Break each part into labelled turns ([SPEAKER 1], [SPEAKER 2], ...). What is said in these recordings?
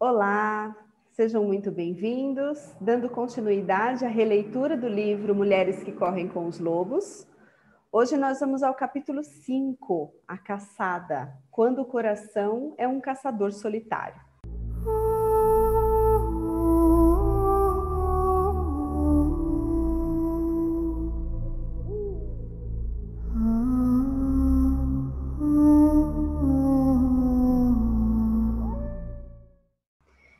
[SPEAKER 1] Olá, sejam muito bem-vindos. Dando continuidade à releitura do livro Mulheres que Correm com os Lobos. Hoje nós vamos ao capítulo 5, A Caçada, quando o coração é um caçador solitário.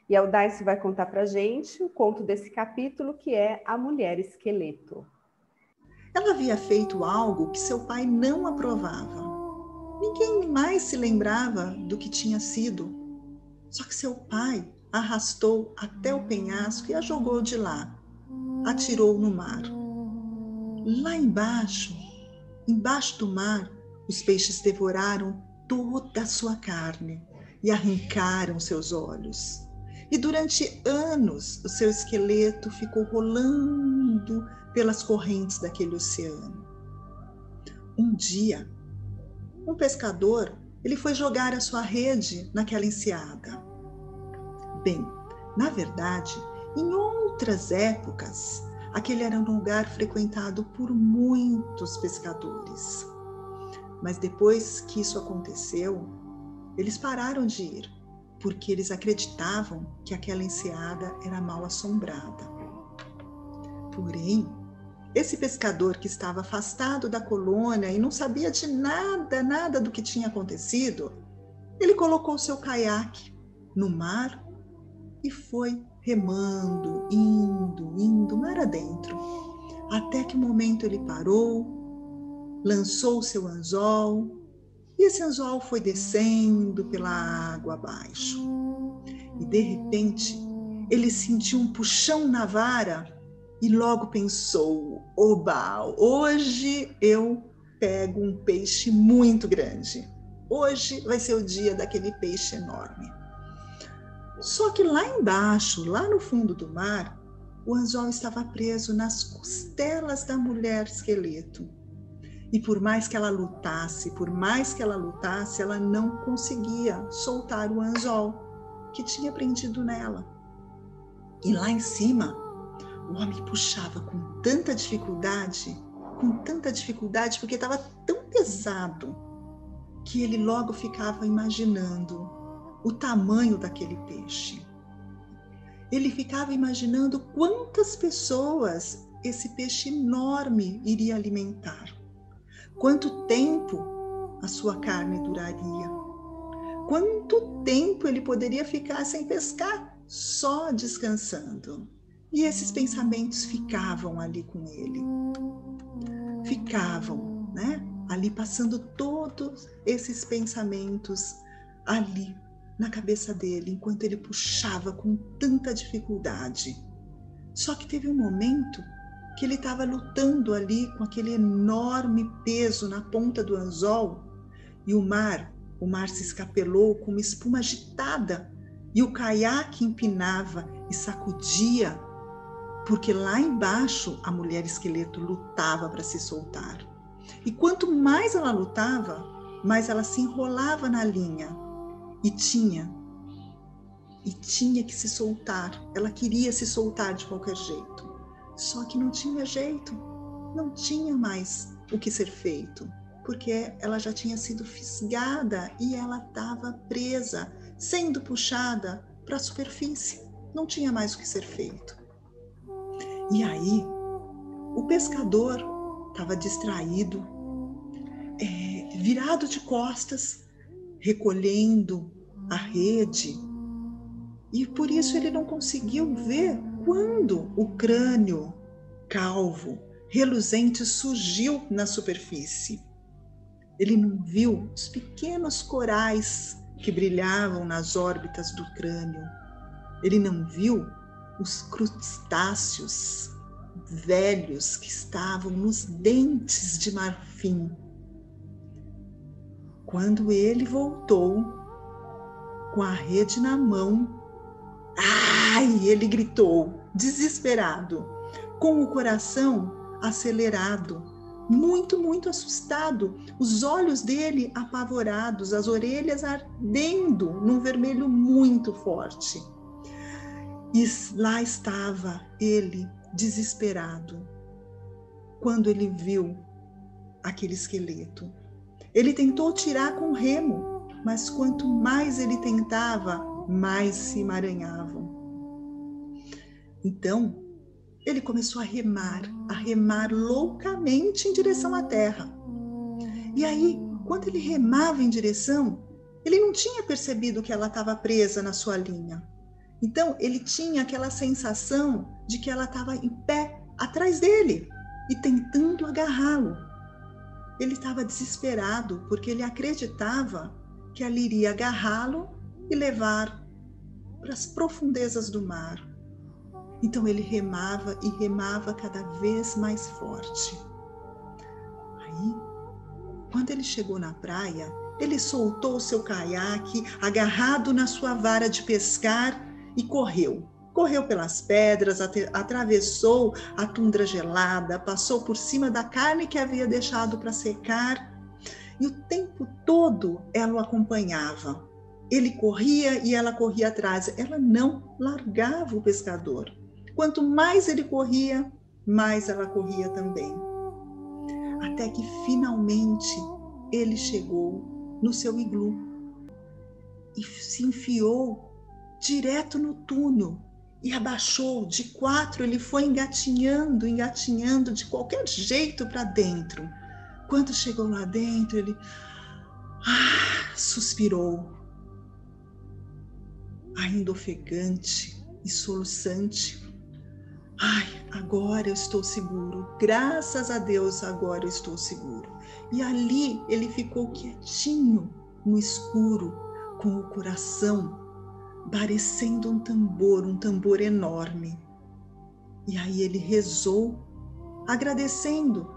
[SPEAKER 1] E a Aldace vai contar para gente o conto desse capítulo, que é A Mulher Esqueleto.
[SPEAKER 2] Ela havia feito algo que seu pai não aprovava. Ninguém mais se lembrava do que tinha sido. Só que seu pai arrastou até o penhasco e a jogou de lá. Atirou no mar. Lá embaixo, embaixo do mar, os peixes devoraram toda a sua carne e arrancaram seus olhos. E durante anos o seu esqueleto ficou rolando pelas correntes daquele oceano. Um dia, um pescador, ele foi jogar a sua rede naquela enseada. Bem, na verdade, em outras épocas, aquele era um lugar frequentado por muitos pescadores. Mas depois que isso aconteceu, eles pararam de ir porque eles acreditavam que aquela enseada era mal assombrada. Porém, esse pescador que estava afastado da colônia e não sabia de nada, nada do que tinha acontecido, ele colocou seu caiaque no mar e foi remando, indo, indo mar adentro, até que momento ele parou, lançou seu anzol e esse anzol foi descendo pela água abaixo. E de repente, ele sentiu um puxão na vara e logo pensou: oba, hoje eu pego um peixe muito grande. Hoje vai ser o dia daquele peixe enorme. Só que lá embaixo, lá no fundo do mar, o anzol estava preso nas costelas da mulher esqueleto. E por mais que ela lutasse, por mais que ela lutasse, ela não conseguia soltar o anzol que tinha prendido nela. E lá em cima, o homem puxava com tanta dificuldade, com tanta dificuldade, porque estava tão pesado, que ele logo ficava imaginando o tamanho daquele peixe. Ele ficava imaginando quantas pessoas esse peixe enorme iria alimentar. Quanto tempo a sua carne duraria? Quanto tempo ele poderia ficar sem pescar, só descansando? E esses pensamentos ficavam ali com ele. Ficavam, né? Ali passando todos esses pensamentos ali na cabeça dele, enquanto ele puxava com tanta dificuldade. Só que teve um momento que ele estava lutando ali com aquele enorme peso na ponta do anzol e o mar, o mar se escapelou com uma espuma agitada e o caiaque empinava e sacudia, porque lá embaixo a mulher esqueleto lutava para se soltar. E quanto mais ela lutava, mais ela se enrolava na linha e tinha e tinha que se soltar. Ela queria se soltar de qualquer jeito. Só que não tinha jeito, não tinha mais o que ser feito, porque ela já tinha sido fisgada e ela estava presa, sendo puxada para a superfície. Não tinha mais o que ser feito. E aí, o pescador estava distraído, é, virado de costas, recolhendo a rede, e por isso ele não conseguiu ver quando o crânio calvo, reluzente, surgiu na superfície. Ele não viu os pequenos corais que brilhavam nas órbitas do crânio. Ele não viu os crustáceos velhos que estavam nos dentes de marfim. Quando ele voltou com a rede na mão, Ai! Ele gritou, desesperado, com o coração acelerado, muito, muito assustado, os olhos dele apavorados, as orelhas ardendo num vermelho muito forte. E lá estava ele, desesperado, quando ele viu aquele esqueleto. Ele tentou tirar com remo, mas quanto mais ele tentava, mais se emaranhavam. Então, ele começou a remar, a remar loucamente em direção à terra. E aí, quando ele remava em direção, ele não tinha percebido que ela estava presa na sua linha. Então, ele tinha aquela sensação de que ela estava em pé atrás dele e tentando agarrá-lo. Ele estava desesperado porque ele acreditava que ela iria agarrá-lo e levar para as profundezas do mar. Então ele remava e remava cada vez mais forte. Aí, quando ele chegou na praia, ele soltou seu caiaque agarrado na sua vara de pescar e correu. Correu pelas pedras, atravessou a tundra gelada, passou por cima da carne que havia deixado para secar, e o tempo todo ela o acompanhava. Ele corria e ela corria atrás. Ela não largava o pescador. Quanto mais ele corria, mais ela corria também. Até que finalmente ele chegou no seu iglu e se enfiou direto no túnel e abaixou de quatro. Ele foi engatinhando, engatinhando de qualquer jeito para dentro. Quando chegou lá dentro, ele ah, suspirou, ainda ofegante e soluçante. Ai, agora eu estou seguro. Graças a Deus, agora eu estou seguro. E ali ele ficou quietinho no escuro, com o coração parecendo um tambor, um tambor enorme. E aí ele rezou, agradecendo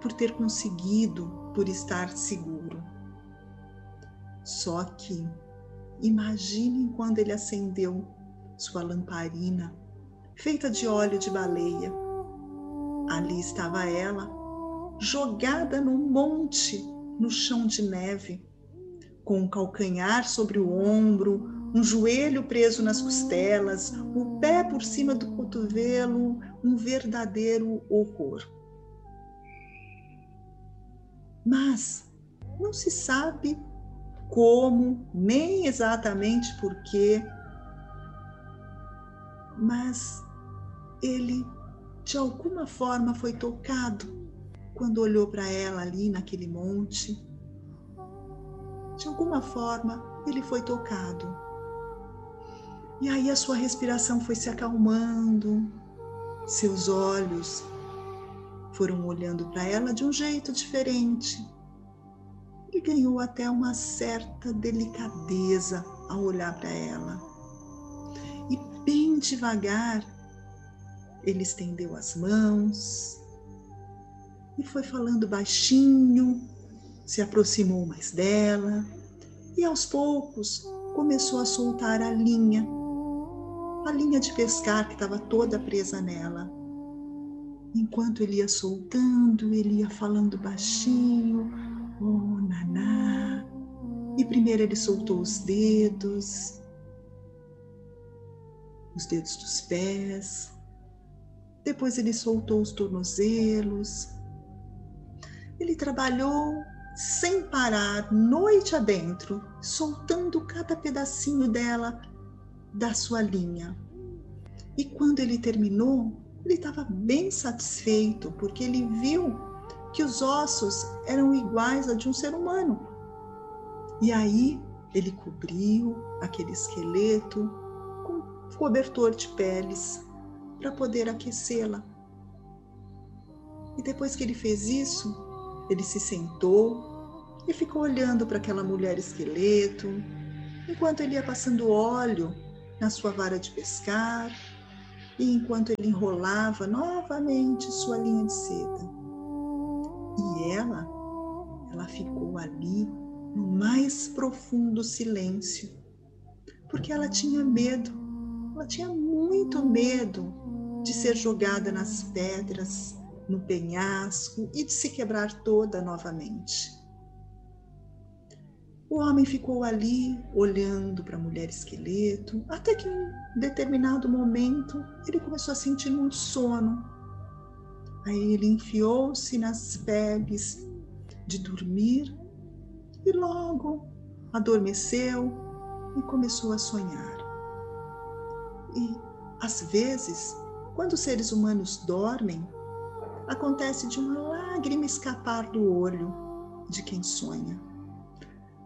[SPEAKER 2] por ter conseguido, por estar seguro. Só que imaginem quando ele acendeu sua lamparina feita de óleo de baleia. Ali estava ela, jogada num monte no chão de neve, com um calcanhar sobre o ombro, um joelho preso nas costelas, o pé por cima do cotovelo, um verdadeiro horror. Mas não se sabe como, nem exatamente porquê, mas ele de alguma forma foi tocado quando olhou para ela ali naquele monte. De alguma forma ele foi tocado. E aí a sua respiração foi se acalmando, seus olhos foram olhando para ela de um jeito diferente. E ganhou até uma certa delicadeza ao olhar para ela. E bem devagar, ele estendeu as mãos e foi falando baixinho, se aproximou mais dela e aos poucos começou a soltar a linha, a linha de pescar que estava toda presa nela. Enquanto ele ia soltando, ele ia falando baixinho, oh naná. E primeiro ele soltou os dedos, os dedos dos pés, depois ele soltou os tornozelos. Ele trabalhou sem parar, noite adentro, soltando cada pedacinho dela da sua linha. E quando ele terminou, ele estava bem satisfeito, porque ele viu que os ossos eram iguais a de um ser humano. E aí ele cobriu aquele esqueleto com cobertor de peles para poder aquecê-la. E depois que ele fez isso, ele se sentou e ficou olhando para aquela mulher esqueleto, enquanto ele ia passando óleo na sua vara de pescar e enquanto ele enrolava novamente sua linha de seda. E ela, ela ficou ali no mais profundo silêncio, porque ela tinha medo, ela tinha muito medo de ser jogada nas pedras no penhasco e de se quebrar toda novamente. O homem ficou ali olhando para a mulher esqueleto, até que em determinado momento ele começou a sentir um sono. Aí ele enfiou-se nas peles de dormir e logo adormeceu e começou a sonhar. E às vezes, quando os seres humanos dormem, acontece de uma lágrima escapar do olho de quem sonha.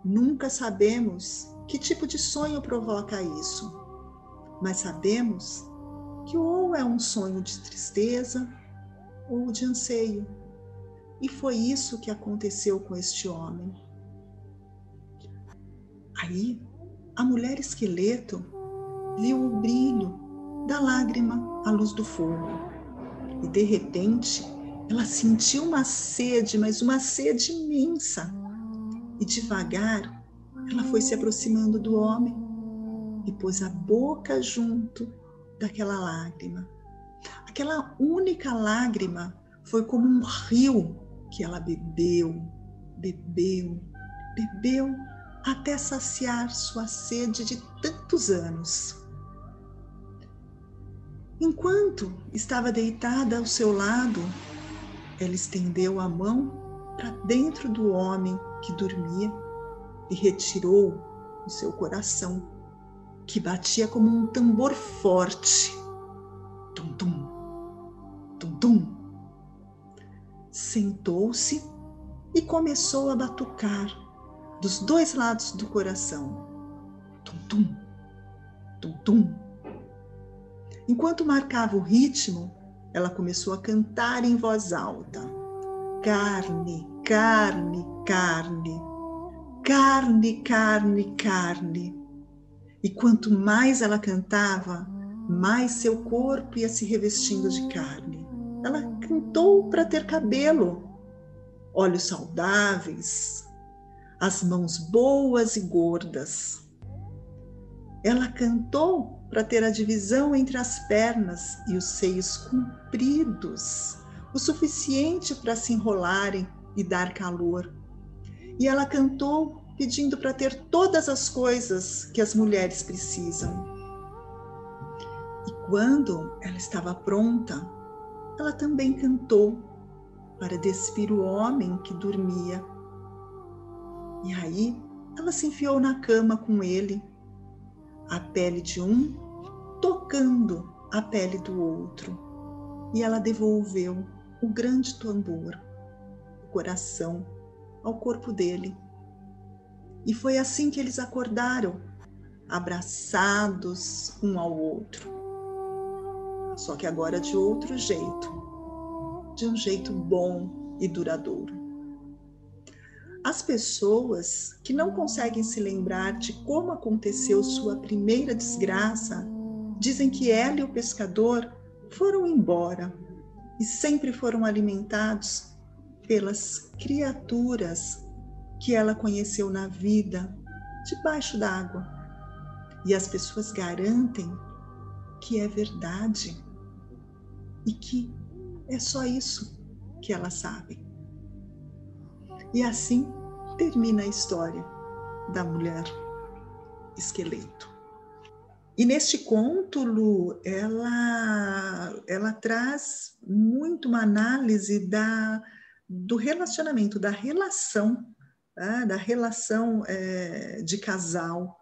[SPEAKER 2] Nunca sabemos que tipo de sonho provoca isso, mas sabemos que ou é um sonho de tristeza ou de anseio. E foi isso que aconteceu com este homem. Aí, a mulher esqueleto viu o brilho da lágrima à luz do fogo. E de repente, ela sentiu uma sede, mas uma sede imensa. E devagar, ela foi se aproximando do homem e pôs a boca junto daquela lágrima. Aquela única lágrima foi como um rio que ela bebeu, bebeu, bebeu até saciar sua sede de tantos anos. Enquanto estava deitada ao seu lado, ela estendeu a mão para dentro do homem que dormia e retirou o seu coração, que batia como um tambor forte. Tum-tum, tum-tum. Sentou-se e começou a batucar dos dois lados do coração. Tum-tum, tum-tum Enquanto marcava o ritmo, ela começou a cantar em voz alta: carne, carne, carne, carne, carne, carne. E quanto mais ela cantava, mais seu corpo ia se revestindo de carne. Ela cantou para ter cabelo, olhos saudáveis, as mãos boas e gordas. Ela cantou para ter a divisão entre as pernas e os seios compridos, o suficiente para se enrolarem e dar calor. E ela cantou pedindo para ter todas as coisas que as mulheres precisam. E quando ela estava pronta, ela também cantou para despir o homem que dormia. E aí ela se enfiou na cama com ele a pele de um tocando a pele do outro. E ela devolveu o grande tambor, o coração, ao corpo dele. E foi assim que eles acordaram, abraçados um ao outro. Só que agora de outro jeito, de um jeito bom e duradouro. As pessoas que não conseguem se lembrar de como aconteceu sua primeira desgraça dizem que ela e o pescador foram embora e sempre foram alimentados pelas criaturas que ela conheceu na vida debaixo d'água. E as pessoas garantem que é verdade e que é só isso que elas sabem. E assim termina a história da mulher esqueleto. E neste conto, Lu, ela, ela traz muito uma análise da, do relacionamento, da relação, tá? da relação é, de casal.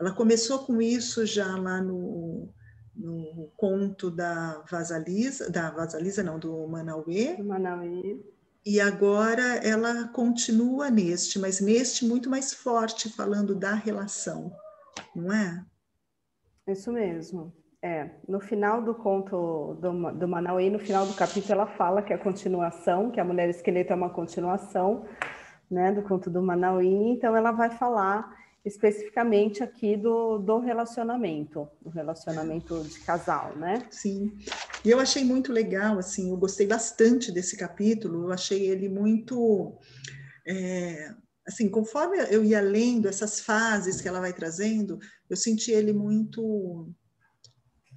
[SPEAKER 2] Ela começou com isso já lá no, no conto da Vasalisa, da Vasalisa não, do Manauê.
[SPEAKER 1] Do Manauê
[SPEAKER 2] e agora ela continua neste, mas neste muito mais forte, falando da relação, não é?
[SPEAKER 1] Isso mesmo. É, no final do conto do, do Manauí, no final do capítulo, ela fala que é a continuação, que a mulher esqueleto é uma continuação, né, do conto do Manauí, então ela vai falar especificamente aqui do, do relacionamento, do relacionamento de casal, né?
[SPEAKER 2] Sim. E eu achei muito legal, assim, eu gostei bastante desse capítulo, eu achei ele muito. É, assim, conforme eu ia lendo essas fases que ela vai trazendo, eu senti ele muito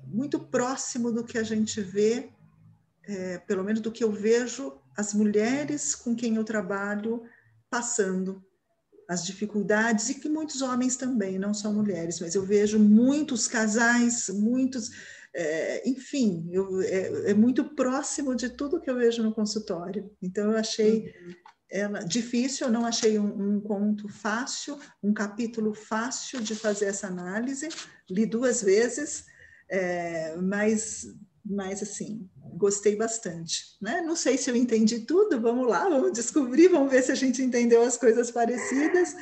[SPEAKER 2] muito próximo do que a gente vê é, pelo menos do que eu vejo as mulheres com quem eu trabalho passando as dificuldades e que muitos homens também, não só mulheres, mas eu vejo muitos casais, muitos, é, enfim, eu, é, é, muito próximo de tudo que eu vejo no consultório. Então eu achei uhum. ela difícil, eu não achei um, um conto fácil, um capítulo fácil de fazer essa análise. Li duas vezes, é, mas, mas assim gostei bastante. Né? Não sei se eu entendi tudo, vamos lá, vamos descobrir, vamos ver se a gente entendeu as coisas parecidas.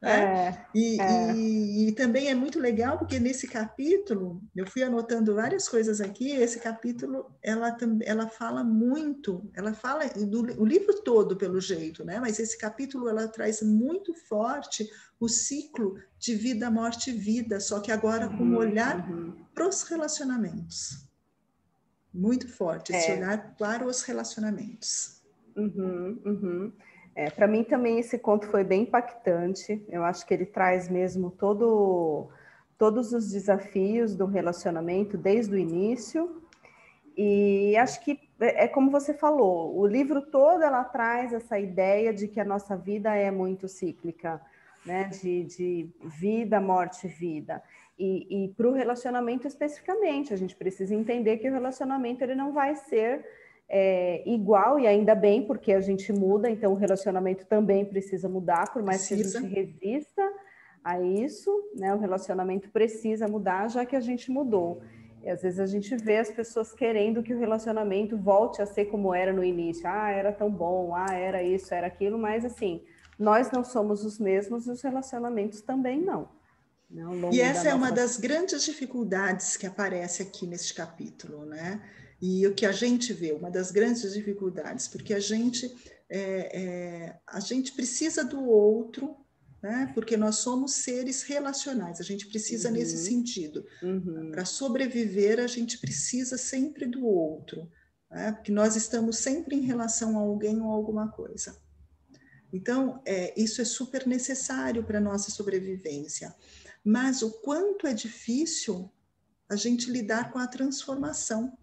[SPEAKER 2] Né? É, e, é. E, e, também é muito legal, porque nesse capítulo, eu fui anotando várias coisas aqui, esse capítulo, ela, ela fala muito, ela fala do, o livro todo, pelo jeito, né? mas esse capítulo, ela traz muito forte o ciclo de vida, morte e vida, só que agora com um uhum, olhar uhum. para os relacionamentos muito forte, esse é. olhar para os relacionamentos.
[SPEAKER 1] Uhum, uhum. É, para mim também esse conto foi bem impactante. Eu acho que ele traz mesmo todo, todos os desafios do relacionamento desde o início. E acho que é, é como você falou, o livro todo ela traz essa ideia de que a nossa vida é muito cíclica, né? De, de vida, morte, vida. E, e para o relacionamento especificamente, a gente precisa entender que o relacionamento ele não vai ser é, igual, e ainda bem, porque a gente muda, então o relacionamento também precisa mudar, por mais precisa. que a gente resista a isso, né? O relacionamento precisa mudar, já que a gente mudou. E às vezes a gente vê as pessoas querendo que o relacionamento volte a ser como era no início. Ah, era tão bom, ah, era isso, era aquilo, mas assim, nós não somos os mesmos e os relacionamentos também não.
[SPEAKER 2] Né, e essa é uma das grandes dificuldades que aparece aqui neste capítulo, né? E o que a gente vê, uma das grandes dificuldades, porque a gente, é, é, a gente precisa do outro, né? Porque nós somos seres relacionais, a gente precisa uhum. nesse sentido. Uhum. Para sobreviver, a gente precisa sempre do outro, né? Porque nós estamos sempre em relação a alguém ou alguma coisa. Então, é, isso é super necessário para a nossa sobrevivência mas o quanto é difícil a gente lidar com a transformação,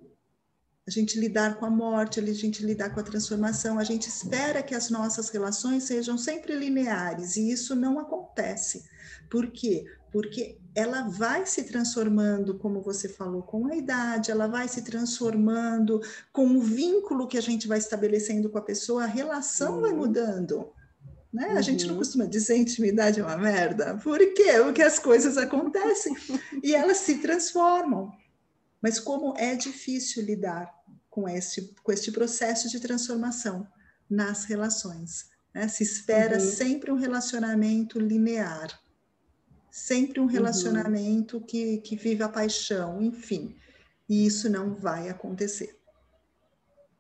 [SPEAKER 2] a gente lidar com a morte, a gente lidar com a transformação, a gente espera que as nossas relações sejam sempre lineares e isso não acontece. Por quê? Porque ela vai se transformando, como você falou, com a idade, ela vai se transformando com o vínculo que a gente vai estabelecendo com a pessoa, a relação uhum. vai mudando. Né? Uhum. A gente não uhum. costuma dizer intimidade é uma merda. Por quê? Porque as coisas acontecem e elas se transformam. Mas como é difícil lidar com este, com este processo de transformação nas relações. Né? Se espera uhum. sempre um relacionamento linear, sempre um uhum. relacionamento uhum. que, que vive a paixão, enfim. E isso não vai acontecer.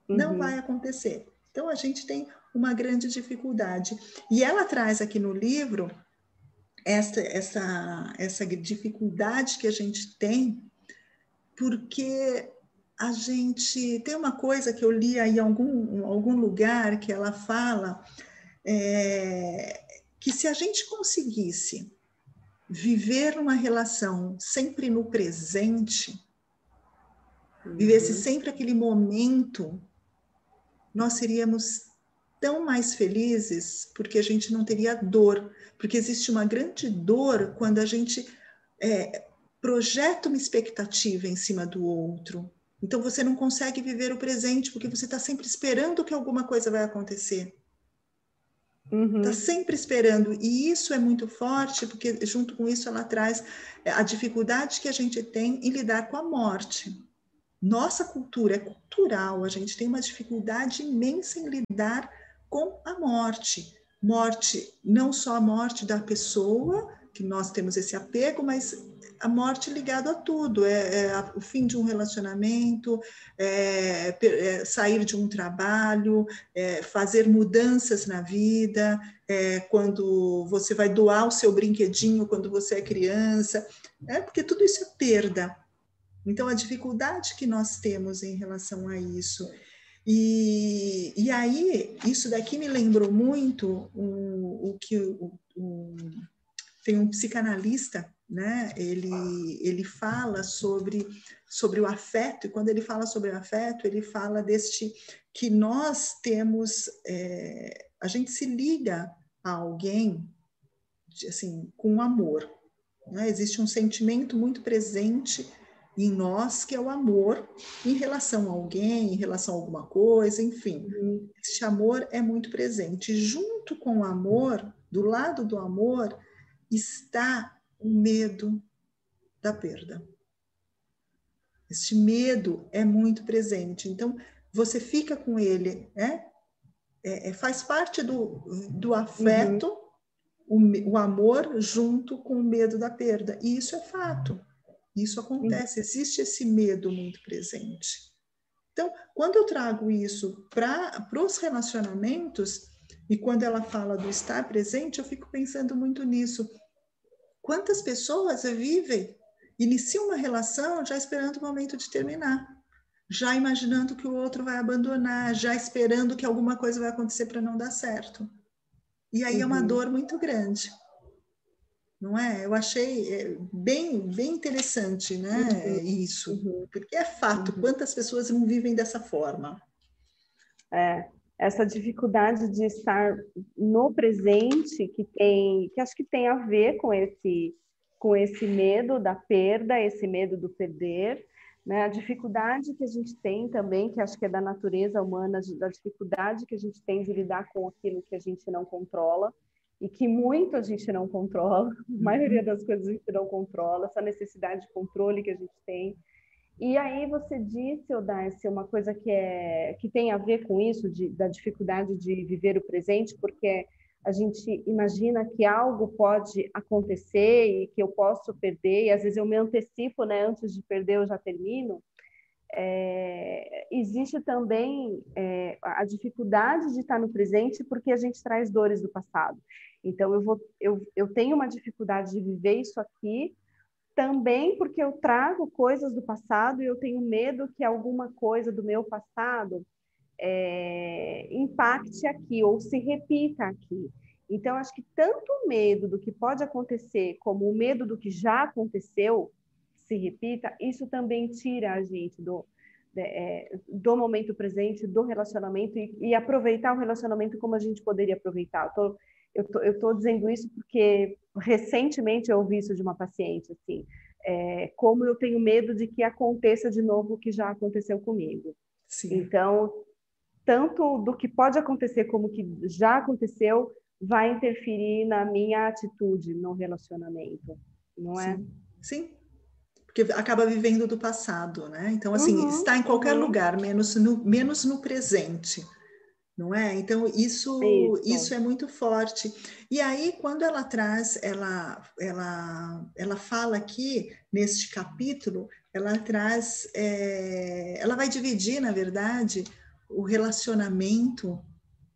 [SPEAKER 2] Não uhum. vai acontecer. Então a gente tem uma grande dificuldade. E ela traz aqui no livro essa, essa, essa dificuldade que a gente tem, porque a gente tem uma coisa que eu li aí em algum, algum lugar que ela fala é, que se a gente conseguisse viver uma relação sempre no presente, uhum. vivesse sempre aquele momento, nós seríamos tão mais felizes porque a gente não teria dor, porque existe uma grande dor quando a gente é, projeta uma expectativa em cima do outro. Então você não consegue viver o presente porque você está sempre esperando que alguma coisa vai acontecer. Está uhum. Tá sempre esperando. E isso é muito forte, porque junto com isso ela traz é, a dificuldade que a gente tem em lidar com a morte. Nossa cultura é cultural, a gente tem uma dificuldade imensa em lidar com a morte. Morte, não só a morte da pessoa, que nós temos esse apego, mas a morte ligada a tudo, é, é, o fim de um relacionamento, é, é sair de um trabalho, é, fazer mudanças na vida, é, quando você vai doar o seu brinquedinho quando você é criança, é porque tudo isso é perda. Então a dificuldade que nós temos em relação a isso e, e aí, isso daqui me lembrou muito o, o que o, o, tem um psicanalista né? Ele, ele fala sobre, sobre o afeto, e quando ele fala sobre o afeto, ele fala deste que nós temos, é, a gente se liga a alguém assim, com amor. Né? Existe um sentimento muito presente em nós que é o amor em relação a alguém, em relação a alguma coisa, enfim. Uhum. Esse amor é muito presente. Junto com o amor, do lado do amor, está o medo da perda. Este medo é muito presente. Então, você fica com ele, né? É, é, faz parte do, do afeto, uhum. o, o amor junto com o medo da perda. E isso é fato. Isso acontece, existe esse medo muito presente. Então, quando eu trago isso para os relacionamentos, e quando ela fala do estar presente, eu fico pensando muito nisso. Quantas pessoas vivem, iniciam uma relação já esperando o momento de terminar, já imaginando que o outro vai abandonar, já esperando que alguma coisa vai acontecer para não dar certo. E aí uhum. é uma uhum. dor muito grande. Não é? Eu achei é, bem, bem interessante, né? Uhum. Isso, uhum. porque é fato. Uhum. Quantas pessoas não vivem dessa forma?
[SPEAKER 1] É, essa dificuldade de estar no presente que tem que acho que tem a ver com esse com esse medo da perda, esse medo do perder, né? A dificuldade que a gente tem também, que acho que é da natureza humana, da dificuldade que a gente tem de lidar com aquilo que a gente não controla e que muito a gente não controla, a maioria uhum. das coisas a gente não controla, essa necessidade de controle que a gente tem. E aí você disse, Odarce, uma coisa que, é, que tem a ver com isso, de, da dificuldade de viver o presente, porque a gente imagina que algo pode acontecer e que eu posso perder, e às vezes eu me antecipo, né? Antes de perder, eu já termino. É, existe também é, a dificuldade de estar no presente porque a gente traz dores do passado. Então, eu, vou, eu, eu tenho uma dificuldade de viver isso aqui, também porque eu trago coisas do passado e eu tenho medo que alguma coisa do meu passado é, impacte aqui ou se repita aqui. Então, acho que tanto o medo do que pode acontecer, como o medo do que já aconteceu, se repita, isso também tira a gente do, é, do momento presente, do relacionamento e, e, aproveitar o relacionamento como a gente poderia aproveitar. Eu tô, eu tô, tô dizendo isso porque recentemente eu ouvi isso de uma paciente, assim, é, como eu tenho medo de que aconteça de novo o que já aconteceu comigo. Sim. Então, tanto do que pode acontecer como que já aconteceu vai interferir na minha atitude no relacionamento, não é?
[SPEAKER 2] Sim. Sim. Porque acaba vivendo do passado, né? Então, assim, uhum, está em qualquer uhum. lugar, menos no, menos no presente não é? Então isso, isso, isso é muito forte. E aí quando ela traz, ela ela ela fala aqui neste capítulo, ela traz, é, ela vai dividir na verdade o relacionamento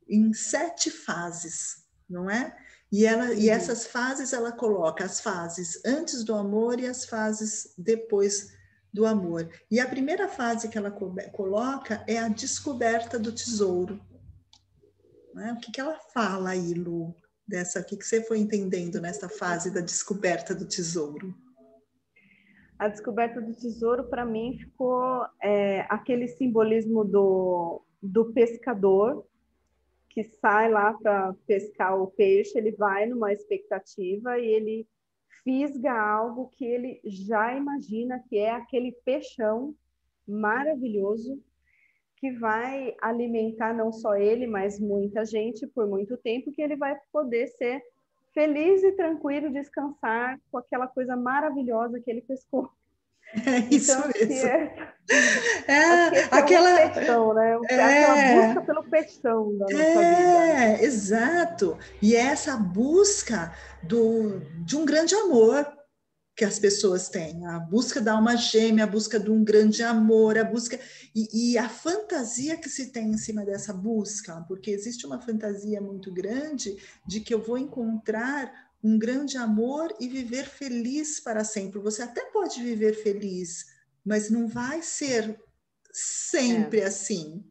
[SPEAKER 2] em sete fases, não é? E ela e essas fases ela coloca as fases antes do amor e as fases depois do amor. E a primeira fase que ela coloca é a descoberta do tesouro. Né? O que, que ela fala aí, Lu, dessa, o que, que você foi entendendo nessa fase da descoberta do tesouro?
[SPEAKER 1] A descoberta do tesouro, para mim, ficou é, aquele simbolismo do, do pescador que sai lá para pescar o peixe, ele vai numa expectativa e ele fisga algo que ele já imagina que é aquele peixão maravilhoso que vai alimentar não só ele, mas muita gente por muito tempo, que ele vai poder ser feliz e tranquilo, descansar com aquela coisa maravilhosa que ele pescou.
[SPEAKER 2] É isso então, mesmo.
[SPEAKER 1] É, é, aquela é peixão, né? É, aquela busca pelo peixão da nossa é, vida.
[SPEAKER 2] É, exato. E é essa busca do, de um grande amor, que as pessoas têm, a busca da alma gêmea, a busca de um grande amor, a busca e, e, a fantasia que se tem em cima dessa busca, porque existe uma fantasia muito grande de que eu vou encontrar um grande amor e viver feliz para sempre. Você até pode viver feliz, mas não vai ser sempre é. assim,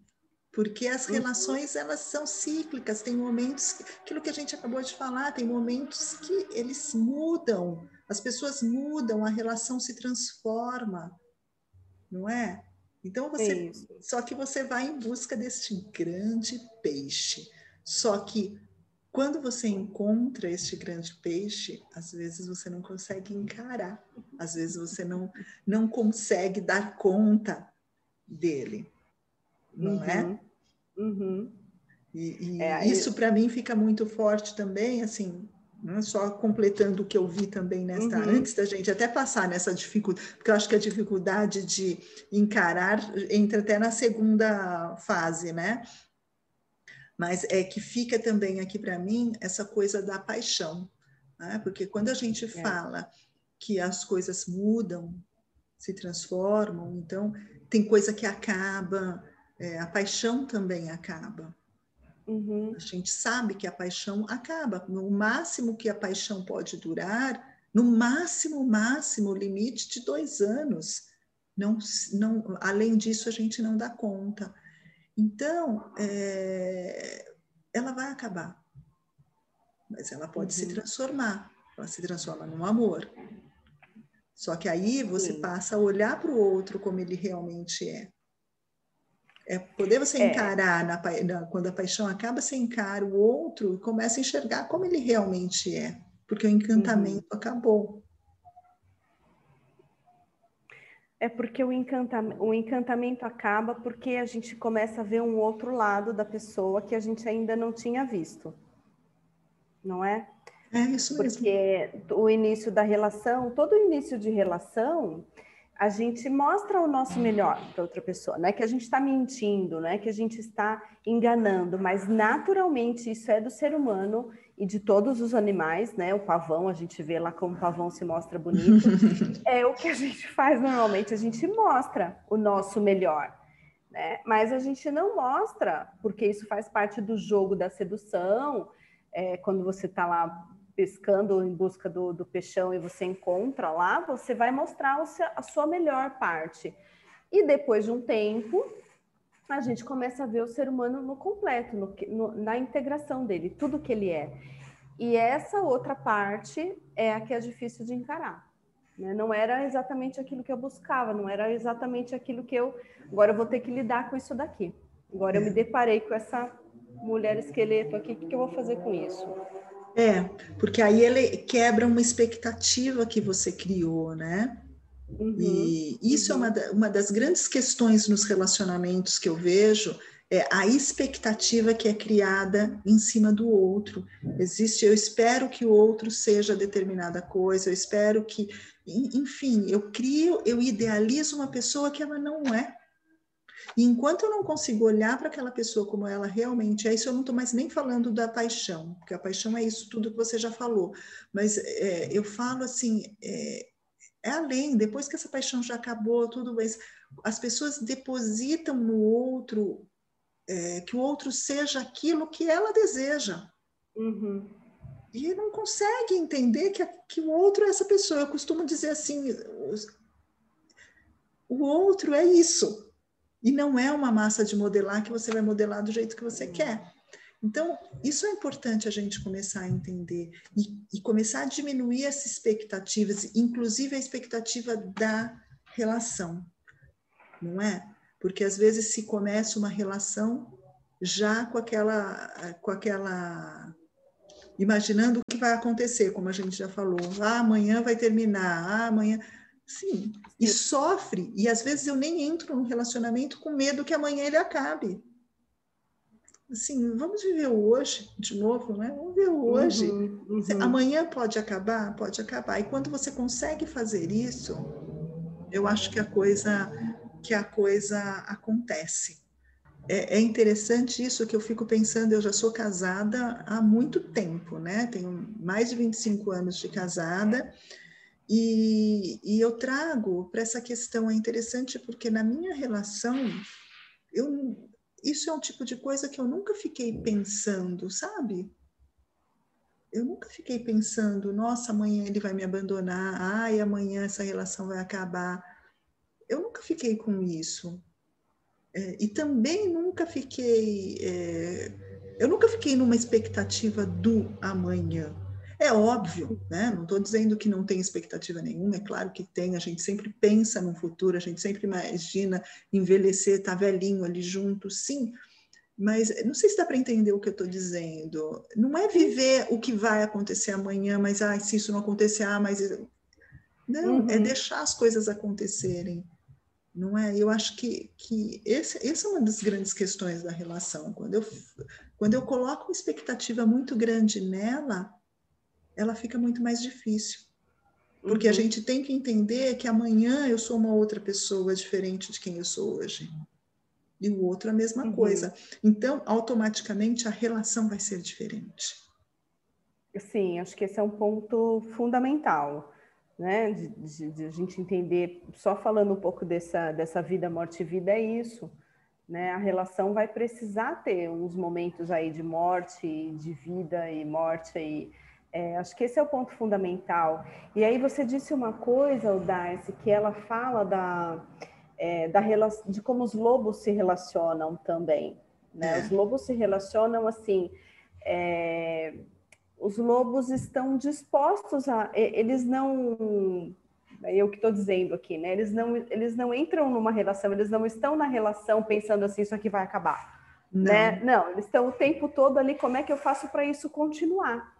[SPEAKER 2] porque as uhum. relações elas são cíclicas, tem momentos, aquilo que a gente acabou de falar, tem momentos que eles mudam, as pessoas mudam, a relação se transforma, não é? Então você, é só que você vai em busca deste grande peixe. Só que quando você encontra este grande peixe, às vezes você não consegue encarar, às vezes você não não consegue dar conta dele não é? uhum. é? Uhum. E, e é, isso para mim fica muito forte também, assim? Só completando o que eu vi também nesta, uhum. antes da gente até passar nessa dificuldade, porque eu acho que a dificuldade de encarar entra até na segunda fase, né? Mas é que fica também aqui para mim essa coisa da paixão, né? porque quando a gente é. fala que as coisas mudam, se transformam, então tem coisa que acaba, é, a paixão também acaba. Uhum. A gente sabe que a paixão acaba. No máximo que a paixão pode durar, no máximo, máximo, limite de dois anos. Não, não, além disso, a gente não dá conta. Então, é, ela vai acabar. Mas ela pode uhum. se transformar. Ela se transforma num amor. Só que aí você Sim. passa a olhar para o outro como ele realmente é. É poder você é. encarar, na, na, quando a paixão acaba, você encara o outro e começa a enxergar como ele realmente é, porque o encantamento uhum. acabou.
[SPEAKER 1] É porque o encantamento, o encantamento acaba porque a gente começa a ver um outro lado da pessoa que a gente ainda não tinha visto. Não é?
[SPEAKER 2] É isso
[SPEAKER 1] mesmo. Porque o início da relação, todo início de relação, a gente mostra o nosso melhor para outra pessoa. Não é que a gente está mentindo, não é que a gente está enganando, mas naturalmente isso é do ser humano e de todos os animais, né? O pavão, a gente vê lá como o pavão se mostra bonito. é o que a gente faz normalmente, a gente mostra o nosso melhor. Né? Mas a gente não mostra, porque isso faz parte do jogo da sedução. É, quando você está lá pescando em busca do, do peixão e você encontra lá, você vai mostrar a sua melhor parte. E depois de um tempo, a gente começa a ver o ser humano no completo, no, no, na integração dele, tudo que ele é. E essa outra parte é a que é difícil de encarar. Né? Não era exatamente aquilo que eu buscava, não era exatamente aquilo que eu. Agora eu vou ter que lidar com isso daqui. Agora eu me deparei com essa mulher esqueleto aqui, o que eu vou fazer com isso?
[SPEAKER 2] É, porque aí ele quebra uma expectativa que você criou, né? Uhum, e isso uhum. é uma, uma das grandes questões nos relacionamentos que eu vejo, é a expectativa que é criada em cima do outro. Existe, eu espero que o outro seja determinada coisa, eu espero que, enfim, eu crio, eu idealizo uma pessoa que ela não é. E enquanto eu não consigo olhar para aquela pessoa como ela realmente é, isso eu não estou mais nem falando da paixão, porque a paixão é isso tudo que você já falou, mas é, eu falo assim, é, é, além, depois que essa paixão já acabou, tudo, mas as pessoas depositam no outro, é, que o outro seja aquilo que ela deseja. Uhum. E não consegue entender que, que o outro é essa pessoa. Eu costumo dizer assim: o outro é isso. E não é uma massa de modelar que você vai modelar do jeito que você quer. Então, isso é importante a gente começar a entender e, e, começar a diminuir essas expectativas, inclusive a expectativa da relação, não é? Porque às vezes se começa uma relação já com aquela, com aquela, imaginando o que vai acontecer, como a gente já falou, ah, amanhã vai terminar, ah, amanhã Sim, e sofre, e às vezes eu nem entro no relacionamento com medo que amanhã ele acabe. Assim, vamos viver o hoje de novo, né? Vamos ver o hoje. Uhum, uhum. Amanhã pode acabar? Pode acabar. E quando você consegue fazer isso, eu acho que a coisa que a coisa acontece. É, é interessante isso que eu fico pensando, eu já sou casada há muito tempo, né? Tenho mais de 25 anos de casada. E, e eu trago para essa questão, é interessante porque na minha relação, eu, isso é um tipo de coisa que eu nunca fiquei pensando, sabe? Eu nunca fiquei pensando, nossa, amanhã ele vai me abandonar, ai, amanhã essa relação vai acabar. Eu nunca fiquei com isso. É, e também nunca fiquei. É, eu nunca fiquei numa expectativa do amanhã. É óbvio, né? Não estou dizendo que não tem expectativa nenhuma, é claro que tem, a gente sempre pensa no futuro, a gente sempre imagina envelhecer, estar tá velhinho ali junto, sim, mas não sei se dá para entender o que eu estou dizendo. Não é viver o que vai acontecer amanhã, mas ah, se isso não acontecer, ah, mas. Não, é uhum. é deixar as coisas acontecerem não é? Eu acho que, que esse, essa é uma das grandes questões da relação. Quando eu, quando eu coloco uma expectativa muito grande nela, ela fica muito mais difícil. Porque uhum. a gente tem que entender que amanhã eu sou uma outra pessoa diferente de quem eu sou hoje. E o outro a mesma uhum. coisa. Então, automaticamente, a relação vai ser diferente.
[SPEAKER 1] Sim, acho que esse é um ponto fundamental né? De, de, de, a gente entender, só falando um pouco dessa, dessa vida, morte e vida, é isso. Né? A relação vai precisar ter uns momentos aí de morte, de vida e morte. E, é, acho que esse é o ponto fundamental. E aí você disse uma coisa, o Darcy, que ela fala da, é, da de como os lobos se relacionam também. Né? Os lobos se relacionam assim. É, os lobos estão dispostos a. Eles não. É eu que estou dizendo aqui, né? Eles não, eles não entram numa relação, eles não estão na relação pensando assim, isso aqui vai acabar. Não, né? não eles estão o tempo todo ali, como é que eu faço para isso continuar?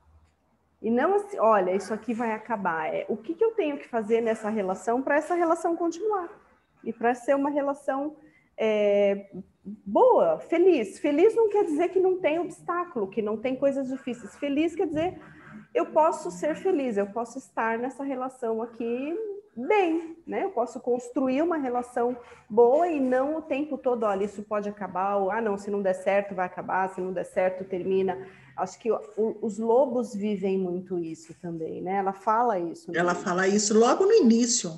[SPEAKER 1] E não assim, olha, isso aqui vai acabar. É, o que, que eu tenho que fazer nessa relação para essa relação continuar? E para ser uma relação é, boa, feliz. Feliz não quer dizer que não tem obstáculo, que não tem coisas difíceis. Feliz quer dizer eu posso ser feliz, eu posso estar nessa relação aqui bem, né? Eu posso construir uma relação boa e não o tempo todo, olha, isso pode acabar, ou ah, não, se não der certo, vai acabar, se não der certo, termina. Acho que o, os lobos vivem muito isso também, né? Ela fala isso.
[SPEAKER 2] Né? Ela fala isso logo no início.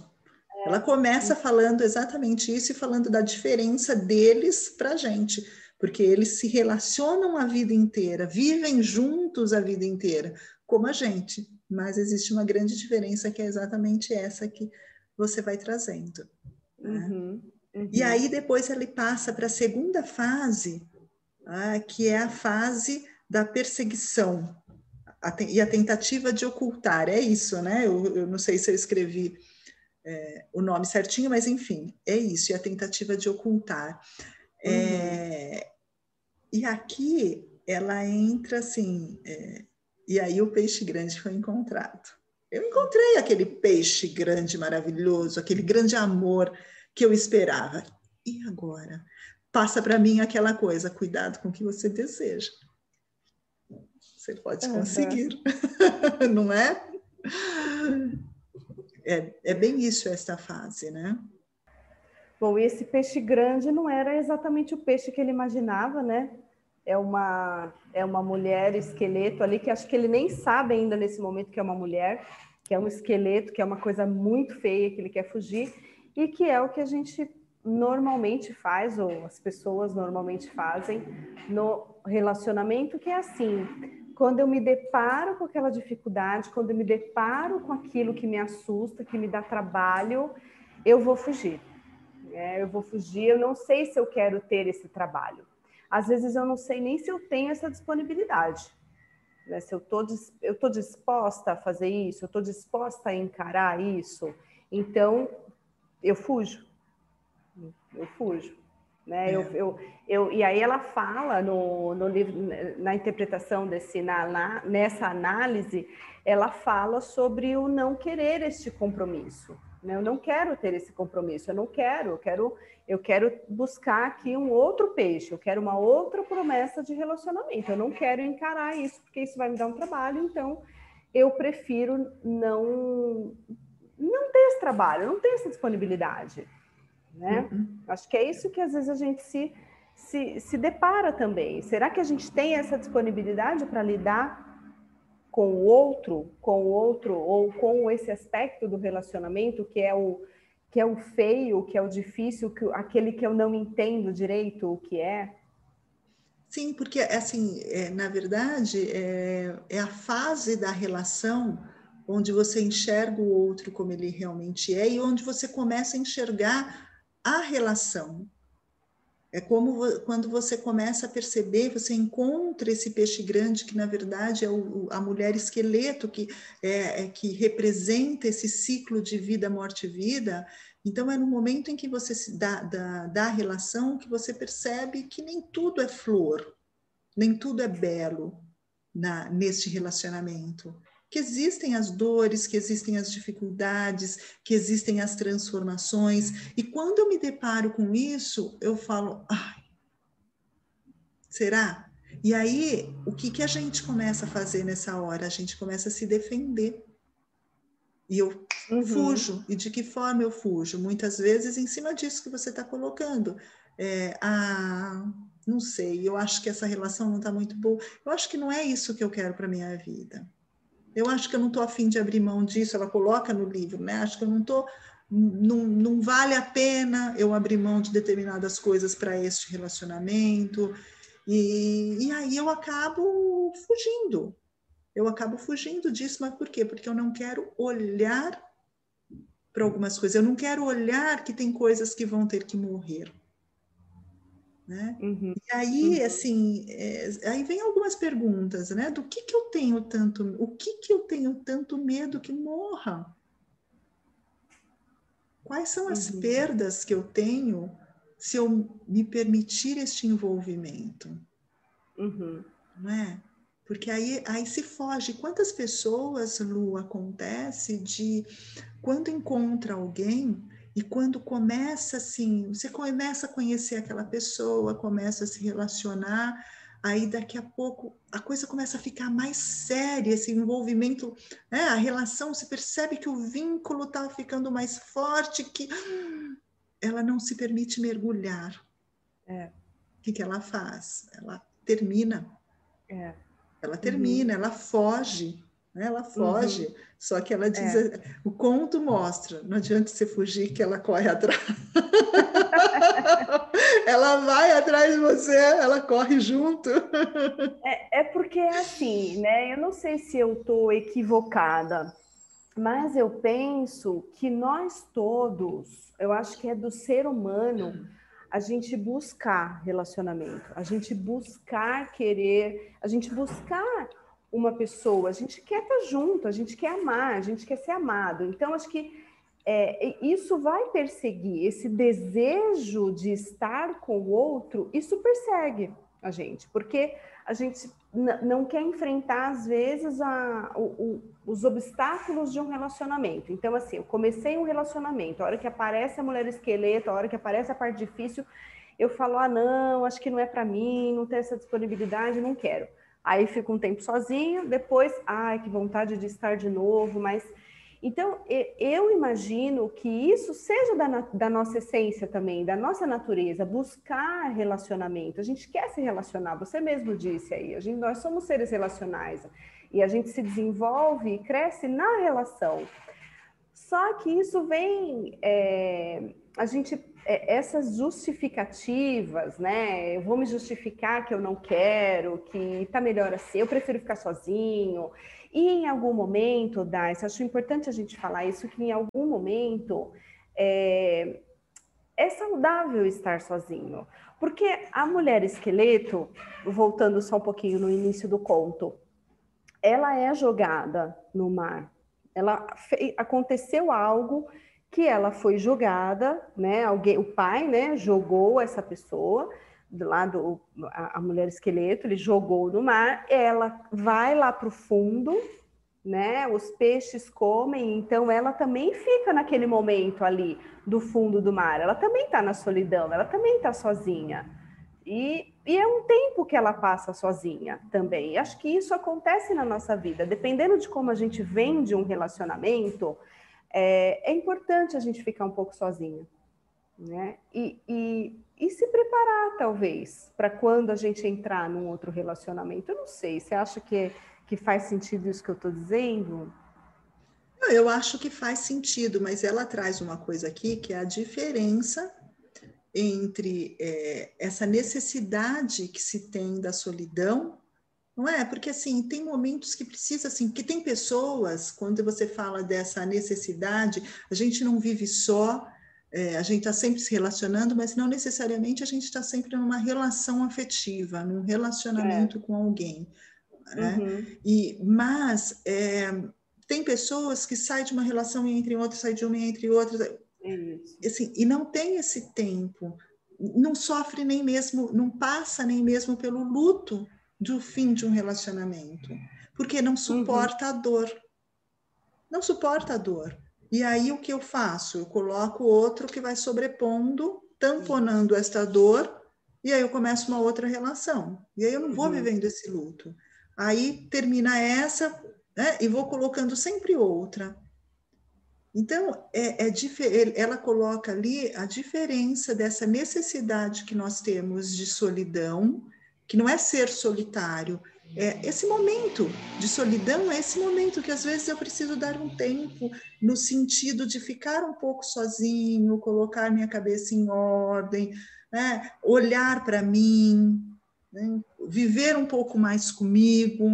[SPEAKER 2] Ela começa falando exatamente isso e falando da diferença deles para a gente, porque eles se relacionam a vida inteira, vivem juntos a vida inteira, como a gente, mas existe uma grande diferença que é exatamente essa que você vai trazendo. Né? Uhum, uhum. E aí depois ele passa para a segunda fase, ah, que é a fase da perseguição e a tentativa de ocultar. É isso, né? Eu, eu não sei se eu escrevi é, o nome certinho, mas enfim, é isso, e a tentativa de ocultar. É, uhum. É, e aqui ela entra assim, é, e aí o peixe grande foi encontrado. Eu encontrei aquele peixe grande, maravilhoso, aquele grande amor que eu esperava. E agora? Passa para mim aquela coisa, cuidado com o que você deseja. Você pode conseguir, uhum. não é? é, é bem isso esta fase, né?
[SPEAKER 1] Bom, e esse peixe grande não era exatamente o peixe que ele imaginava, né? É uma, é uma mulher esqueleto ali, que acho que ele nem sabe ainda nesse momento que é uma mulher, que é um esqueleto, que é uma coisa muito feia, que ele quer fugir, e que é o que a gente normalmente faz, ou as pessoas normalmente fazem no relacionamento, que é assim: quando eu me deparo com aquela dificuldade, quando eu me deparo com aquilo que me assusta, que me dá trabalho, eu vou fugir. É, eu vou fugir, eu não sei se eu quero ter esse trabalho. Às vezes eu não sei nem se eu tenho essa disponibilidade. Né? Se eu tô, eu tô disposta a fazer isso, eu tô disposta a encarar isso, então eu fujo. Eu fujo. Né? É. Eu, eu, eu, e aí ela fala no, no livro, na interpretação desse, na, na, nessa análise, ela fala sobre o não querer este compromisso. Né? Eu não quero ter esse compromisso, eu não quero, eu quero, eu quero buscar aqui um outro peixe, eu quero uma outra promessa de relacionamento, eu não quero encarar isso, porque isso vai me dar um trabalho, então eu prefiro não, não ter esse trabalho, não ter essa disponibilidade né? Uhum. Acho que é isso que às vezes a gente se, se, se depara também. Será que a gente tem essa disponibilidade para lidar com o outro, com o outro, ou com esse aspecto do relacionamento que é o que é o feio, que é o difícil, que, aquele que eu não entendo direito o que é?
[SPEAKER 2] Sim, porque assim, é, na verdade, é, é a fase da relação onde você enxerga o outro como ele realmente é e onde você começa a enxergar a relação. É como quando você começa a perceber, você encontra esse peixe grande que na verdade é o, a mulher esqueleto que é, é, que representa esse ciclo de vida, morte, vida. Então é no momento em que você se dá, dá, dá a relação que você percebe que nem tudo é flor, nem tudo é belo na neste relacionamento que existem as dores, que existem as dificuldades, que existem as transformações. E quando eu me deparo com isso, eu falo, ai, será? E aí, o que, que a gente começa a fazer nessa hora? A gente começa a se defender. E eu uhum. fujo. E de que forma eu fujo? Muitas vezes em cima disso que você está colocando. É, ah, não sei, eu acho que essa relação não está muito boa. Eu acho que não é isso que eu quero para minha vida eu acho que eu não estou afim de abrir mão disso, ela coloca no livro, né? Acho que eu não estou, não, não vale a pena eu abrir mão de determinadas coisas para este relacionamento. E, e aí eu acabo fugindo. Eu acabo fugindo disso, mas por quê? Porque eu não quero olhar para algumas coisas. Eu não quero olhar que tem coisas que vão ter que morrer. Né? Uhum. E aí, uhum. assim, é, aí vem algumas perguntas, né? Do que que eu tenho tanto, o que que eu tenho tanto medo que morra? Quais são as uhum. perdas que eu tenho se eu me permitir este envolvimento?
[SPEAKER 1] Uhum.
[SPEAKER 2] Não é? Porque aí, aí se foge. Quantas pessoas, Lu, acontece de quando encontra alguém e quando começa assim, você começa a conhecer aquela pessoa, começa a se relacionar, aí daqui a pouco a coisa começa a ficar mais séria, esse envolvimento, né? a relação, se percebe que o vínculo está ficando mais forte, que ela não se permite mergulhar.
[SPEAKER 1] É.
[SPEAKER 2] O que, que ela faz? Ela termina.
[SPEAKER 1] É.
[SPEAKER 2] Ela termina, uhum. ela foge. Né? Ela foge, uhum. só que ela diz, é. o conto mostra, não adianta você fugir que ela corre atrás. ela vai atrás de você, ela corre junto.
[SPEAKER 1] É, é porque é assim, né? Eu não sei se eu estou equivocada, mas eu penso que nós todos, eu acho que é do ser humano a gente buscar relacionamento, a gente buscar querer, a gente buscar uma pessoa, a gente quer estar junto, a gente quer amar, a gente quer ser amado. Então, acho que é, isso vai perseguir, esse desejo de estar com o outro, isso persegue a gente, porque a gente não quer enfrentar, às vezes, a, o, o, os obstáculos de um relacionamento. Então, assim, eu comecei um relacionamento, a hora que aparece a mulher esqueleto, a hora que aparece a parte difícil, eu falo, ah, não, acho que não é para mim, não tenho essa disponibilidade, não quero. Aí fico um tempo sozinho, depois, ai, que vontade de estar de novo, mas. Então, eu imagino que isso seja da, da, nossa essência também, da nossa natureza, buscar relacionamento. A gente quer se relacionar, você mesmo disse aí, a gente, nós somos seres relacionais e a gente se desenvolve e cresce na relação. Só que isso vem, é, a gente é, essas justificativas, né? Eu vou me justificar que eu não quero, que tá melhor assim, eu prefiro ficar sozinho. E em algum momento, Darcy, acho importante a gente falar isso, que em algum momento é, é saudável estar sozinho. Porque a mulher esqueleto, voltando só um pouquinho no início do conto, ela é jogada no mar. Ela aconteceu algo que ela foi jogada, né? Alguém, o pai, né, jogou essa pessoa do lado a, a mulher esqueleto, ele jogou no mar, ela vai lá para o fundo, né? Os peixes comem, então ela também fica naquele momento ali do fundo do mar. Ela também está na solidão, ela também está sozinha. E, e, é um tempo que ela passa sozinha também. E acho que isso acontece na nossa vida, dependendo de como a gente vem de um relacionamento é, é importante a gente ficar um pouco sozinha, né? E, e, e se preparar, talvez, para quando a gente entrar num outro relacionamento. Eu não sei, você acha que, que faz sentido isso que eu estou dizendo?
[SPEAKER 2] Eu acho que faz sentido, mas ela traz uma coisa aqui que é a diferença entre é, essa necessidade que se tem da solidão não é? Porque assim, tem momentos que precisa assim, que tem pessoas, quando você fala dessa necessidade, a gente não vive só, é, a gente está sempre se relacionando, mas não necessariamente a gente está sempre numa relação afetiva, num relacionamento é. com alguém. Né? Uhum. E, mas é, tem pessoas que saem de uma relação e entram em outra, saem de uma e entram em outra. Assim, e não tem esse tempo, não sofre nem mesmo, não passa nem mesmo pelo luto do fim de um relacionamento, porque não suporta uhum. a dor. Não suporta a dor. E aí o que eu faço? Eu coloco outro que vai sobrepondo, tamponando esta dor, e aí eu começo uma outra relação. E aí eu não vou uhum. vivendo esse luto. Aí termina essa, né, e vou colocando sempre outra. Então, é, é, ela coloca ali a diferença dessa necessidade que nós temos de solidão, que não é ser solitário, é, esse momento de solidão é esse momento que às vezes eu preciso dar um tempo no sentido de ficar um pouco sozinho, colocar minha cabeça em ordem, né? olhar para mim, né? viver um pouco mais comigo,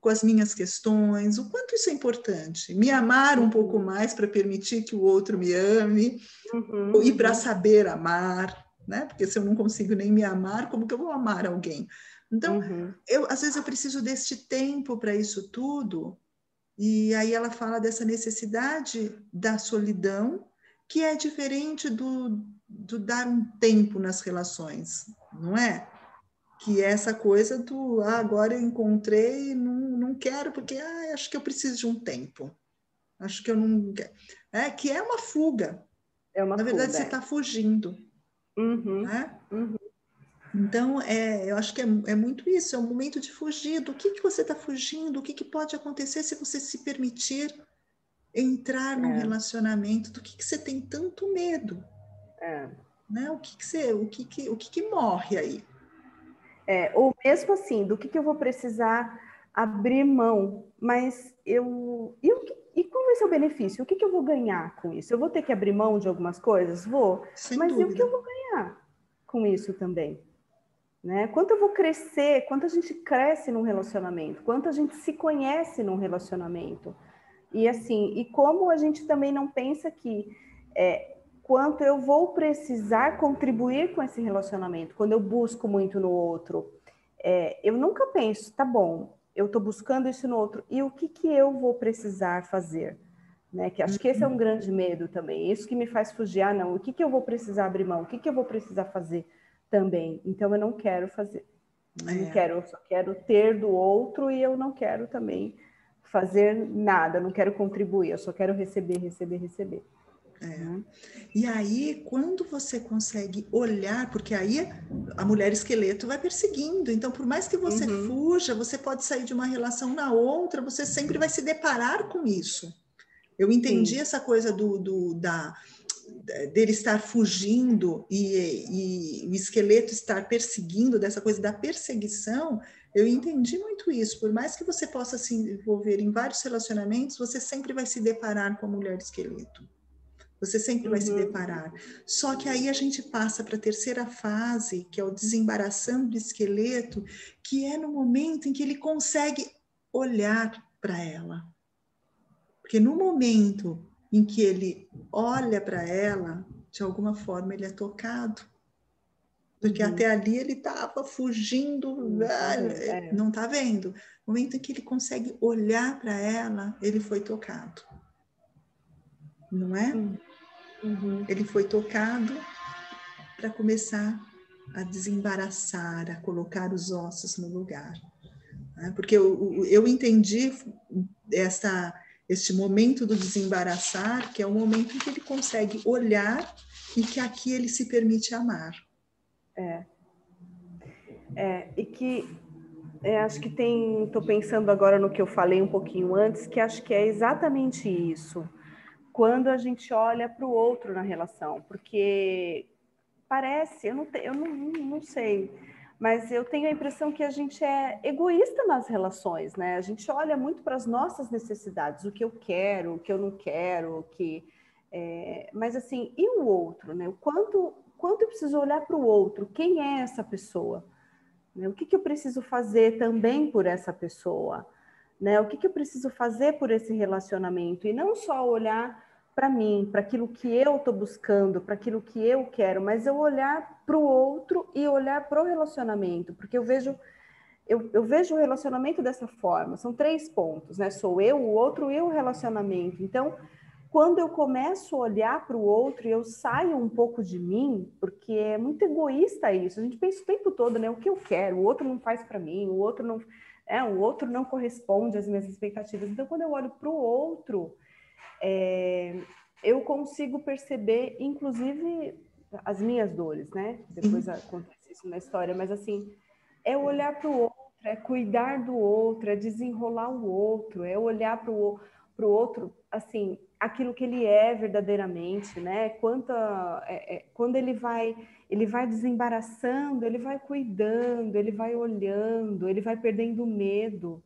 [SPEAKER 2] com as minhas questões, o quanto isso é importante. Me amar um pouco mais para permitir que o outro me ame uhum. e para saber amar, né? Porque se eu não consigo nem me amar, como que eu vou amar alguém? Então, uhum. eu, às vezes eu preciso deste tempo para isso tudo, e aí ela fala dessa necessidade da solidão, que é diferente do, do dar um tempo nas relações, não é? Que é essa coisa do ah, agora eu encontrei, não, não quero, porque ah, acho que eu preciso de um tempo. Acho que eu não. É, que é uma fuga. É uma Na verdade, fuga, você está é. fugindo. Uhum, né? uhum. Então, é, eu acho que é, é, muito isso, é um momento de fugir. Do que, que você está fugindo? O que, que pode acontecer se você se permitir entrar num é. relacionamento? Do que, que você tem tanto medo? É. Né? O que, que você, o que, que, o que, que morre aí?
[SPEAKER 1] É, ou mesmo assim, do que, que eu vou precisar abrir mão, mas eu. E, o, e qual vai ser o benefício? O que, que eu vou ganhar com isso? Eu vou ter que abrir mão de algumas coisas? Vou. Sem mas dúvida. e o que eu vou ganhar com isso também? Né? Quanto eu vou crescer, quanto a gente cresce num relacionamento, quanto a gente se conhece num relacionamento. E assim, e como a gente também não pensa que é, quanto eu vou precisar contribuir com esse relacionamento, quando eu busco muito no outro. É, eu nunca penso, tá bom, eu estou buscando isso no outro, e o que, que eu vou precisar fazer? Né? Que acho que esse é um grande medo também. Isso que me faz fugir, ah, não, o que, que eu vou precisar abrir mão? O que, que eu vou precisar fazer? também. Então eu não quero fazer. É. Não quero, eu só quero ter do outro e eu não quero também fazer nada, não quero contribuir, eu só quero receber, receber, receber.
[SPEAKER 2] É. Né? E aí, quando você consegue olhar, porque aí a mulher esqueleto vai perseguindo, então, por mais que você uhum. fuja, você pode sair de uma relação na outra, você sempre vai se deparar com isso. Eu entendi Sim. essa coisa do, do da, dele estar fugindo e, e, o esqueleto estar perseguindo, dessa coisa da perseguição, eu entendi muito isso. Por mais que você possa se envolver em vários relacionamentos, você sempre vai se deparar com a mulher esqueleto. Você sempre uhum. vai se uhum. deparar. Só que aí a gente passa para a terceira fase, que é o desembaraçando do esqueleto, que é no momento em que ele consegue olhar para ela. Porque no momento em que ele olha para ela, de alguma forma ele é tocado. Porque uhum. até ali ele estava fugindo, é. não está vendo. No momento em que ele consegue olhar para ela, ele foi tocado. Não é? Uhum. Ele foi tocado para começar a desembaraçar, a colocar os ossos no lugar. Né? Porque eu, eu entendi essa este momento do desembaraçar, que é o momento em que ele consegue olhar e que aqui ele se permite amar.
[SPEAKER 1] É. É, e que é, acho que tem, estou pensando agora no que eu falei um pouquinho antes, que acho que é exatamente isso. Quando a gente olha para o outro na relação, porque parece, eu não, te, eu não, não sei, mas eu tenho a impressão que a gente é egoísta nas relações, né? A gente olha muito para as nossas necessidades, o que eu quero, o que eu não quero, o que. É... Mas assim, e o outro, né? O quanto, quanto eu preciso olhar para o outro? Quem é essa pessoa? Né? O que, que eu preciso fazer também por essa pessoa? Né? O que, que eu preciso fazer por esse relacionamento? E não só olhar para mim, para aquilo que eu estou buscando, para aquilo que eu quero, mas eu olhar para o outro e olhar para o relacionamento, porque eu vejo eu, eu, vejo o relacionamento dessa forma. São três pontos, né? Sou eu, o outro e o relacionamento. Então, quando eu começo a olhar para o outro e eu saio um pouco de mim, porque é muito egoísta isso. A gente pensa o tempo todo, né? O que eu quero, o outro não faz para mim, o outro não, é, o outro não corresponde às minhas expectativas. Então, quando eu olho para o outro, é, eu consigo perceber, inclusive, as minhas dores, né? Depois uhum. acontece isso na história, mas assim, é olhar para o outro, é cuidar do outro, é desenrolar o outro, é olhar para o outro, assim, aquilo que ele é verdadeiramente, né? Quanta, é, é, quando ele vai, ele vai desembaraçando, ele vai cuidando, ele vai olhando, ele vai perdendo medo,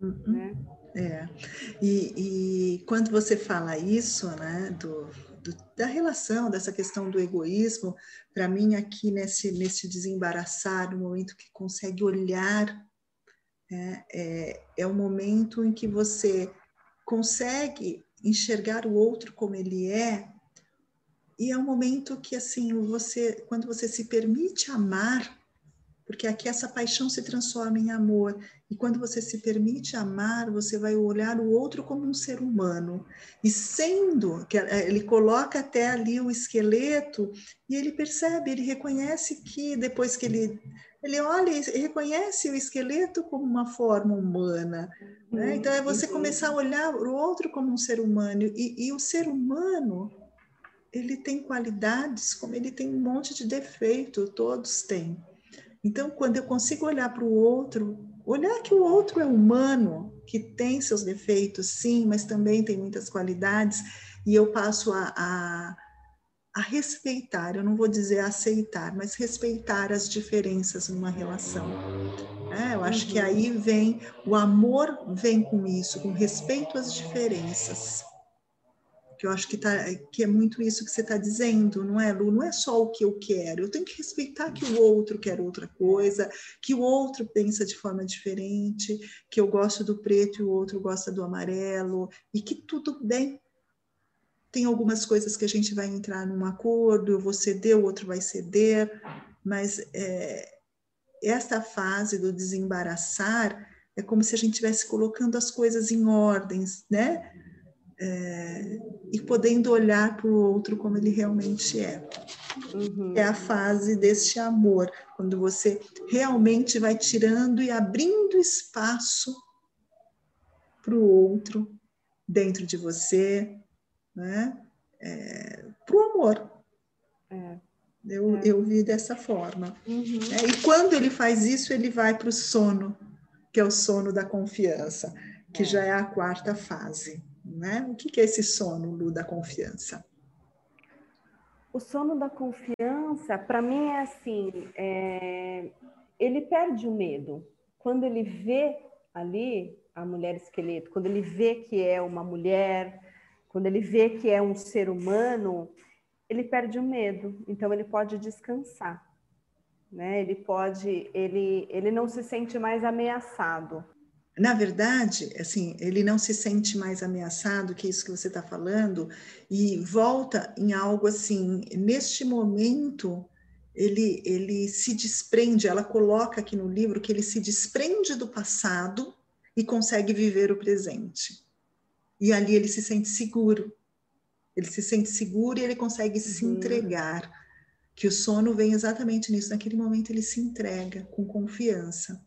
[SPEAKER 1] uhum. né?
[SPEAKER 2] É, e, e, quando você fala isso, né, do, do, da relação, dessa questão do egoísmo, para mim aqui nesse, nesse desembaraçar, no momento que consegue olhar, é, é, é o momento em que você consegue enxergar o outro como ele é, e é um momento que assim, você, quando você se permite amar, porque aqui essa paixão se transforma em amor. E quando você se permite amar, você vai olhar o outro como um ser humano. E sendo que eh, ele coloca até ali o esqueleto e ele percebe, ele reconhece que depois que ele ele olha e reconhece o esqueleto como uma forma humana. Né? Uhum, então é você começar a olhar o outro como um ser humano e, e o ser humano ele tem qualidades como ele tem um monte de defeito, todos têm. Então, quando eu consigo olhar para o outro, olhar que o outro é humano, que tem seus defeitos, sim, mas também tem muitas qualidades, e eu passo a, a, a respeitar, eu não vou dizer aceitar, mas respeitar as diferenças numa relação. É, eu acho que uhum. aí vem, o amor vem com isso, com respeito às diferenças que eu acho que, tá, que é muito isso que você está dizendo, não é, Lu? Não é só o que eu quero, eu tenho que respeitar que o outro quer outra coisa, que o outro pensa de forma diferente, que eu gosto do preto e o outro gosta do amarelo, e que tudo bem. Tem algumas coisas que a gente vai entrar num acordo, eu vou ceder, o outro vai ceder, mas é, esta fase do desembaraçar é como se a gente estivesse colocando as coisas em ordens, né? É, e podendo olhar para o outro como ele realmente é. Uhum. É a fase deste amor, quando você realmente vai tirando e abrindo espaço para o outro dentro de você, né? É, para o amor. É. Eu, é. eu vi dessa forma. Uhum. É, e quando ele faz isso, ele vai para o sono, que é o sono da confiança, que é. já é a quarta fase. Né? O que é esse sono, Lu, da confiança?
[SPEAKER 1] O sono da confiança, para mim, é assim: é... ele perde o medo. Quando ele vê ali a mulher esqueleto, quando ele vê que é uma mulher, quando ele vê que é um ser humano, ele perde o medo. Então, ele pode descansar. Né? Ele pode, ele, ele não se sente mais ameaçado
[SPEAKER 2] na verdade, assim, ele não se sente mais ameaçado, que é isso que você está falando, e volta em algo assim, neste momento, ele, ele se desprende, ela coloca aqui no livro que ele se desprende do passado e consegue viver o presente. E ali ele se sente seguro. Ele se sente seguro e ele consegue uhum. se entregar. Que o sono vem exatamente nisso. Naquele momento ele se entrega com confiança.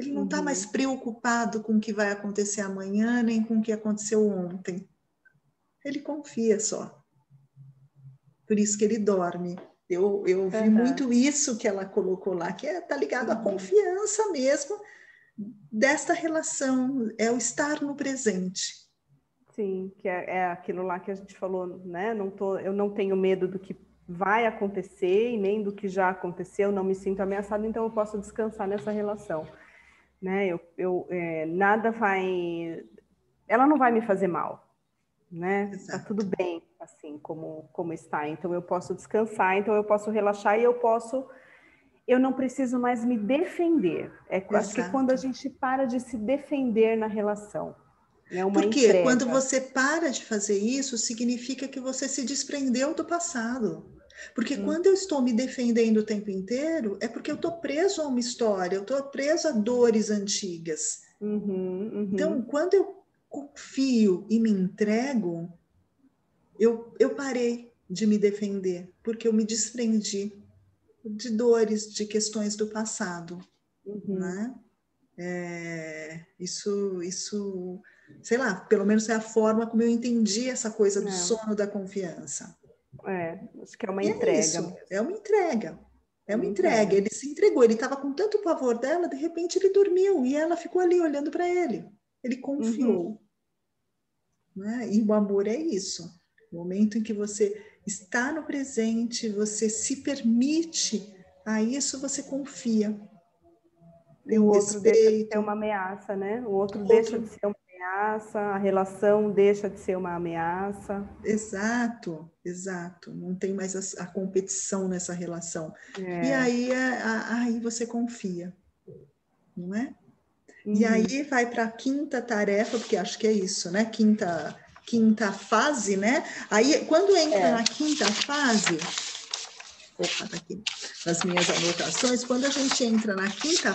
[SPEAKER 2] Ele não está uhum. mais preocupado com o que vai acontecer amanhã, nem com o que aconteceu ontem. Ele confia só. Por isso que ele dorme. Eu, eu vi uhum. muito isso que ela colocou lá, que está é, ligado à uhum. confiança mesmo desta relação, é o estar no presente.
[SPEAKER 1] Sim, que é, é, aquilo lá que a gente falou, né? Não tô, eu não tenho medo do que vai acontecer e nem do que já aconteceu, não me sinto ameaçado, então eu posso descansar nessa relação né? Eu, eu é, nada vai, ela não vai me fazer mal, né? Tá tudo bem, assim como como está. Então eu posso descansar, então eu posso relaxar e eu posso, eu não preciso mais me defender. É Exato. acho que quando a gente para de se defender na relação,
[SPEAKER 2] É Porque entrega. quando você para de fazer isso, significa que você se desprendeu do passado. Porque hum. quando eu estou me defendendo o tempo inteiro, é porque eu estou preso a uma história, eu estou preso a dores antigas. Uhum, uhum. Então, quando eu confio e me entrego, eu, eu parei de me defender, porque eu me desprendi de dores, de questões do passado. Uhum. Né? É, isso, isso, sei lá, pelo menos é a forma como eu entendi essa coisa do é. sono da confiança.
[SPEAKER 1] É, acho que é uma e é entrega. É, isso,
[SPEAKER 2] é uma entrega. É uma entrega. Ele se entregou, ele estava com tanto pavor dela, de repente ele dormiu e ela ficou ali olhando para ele. Ele confiou. Uhum. Né? E o amor é isso. O momento em que você está no presente, você se permite a isso, você confia.
[SPEAKER 1] Tem o outro respeito. deixa de ser uma ameaça, né? O outro, outro deixa de ser uma ameaça, a relação deixa de ser uma ameaça.
[SPEAKER 2] Exato, exato. Não tem mais a, a competição nessa relação. É. E aí, é, a, aí você confia, não é? Uhum. E aí vai para a quinta tarefa, porque acho que é isso, né? Quinta, quinta fase, né? Aí, quando entra é. na quinta fase, opa, tá aqui nas minhas anotações, quando a gente entra na quinta.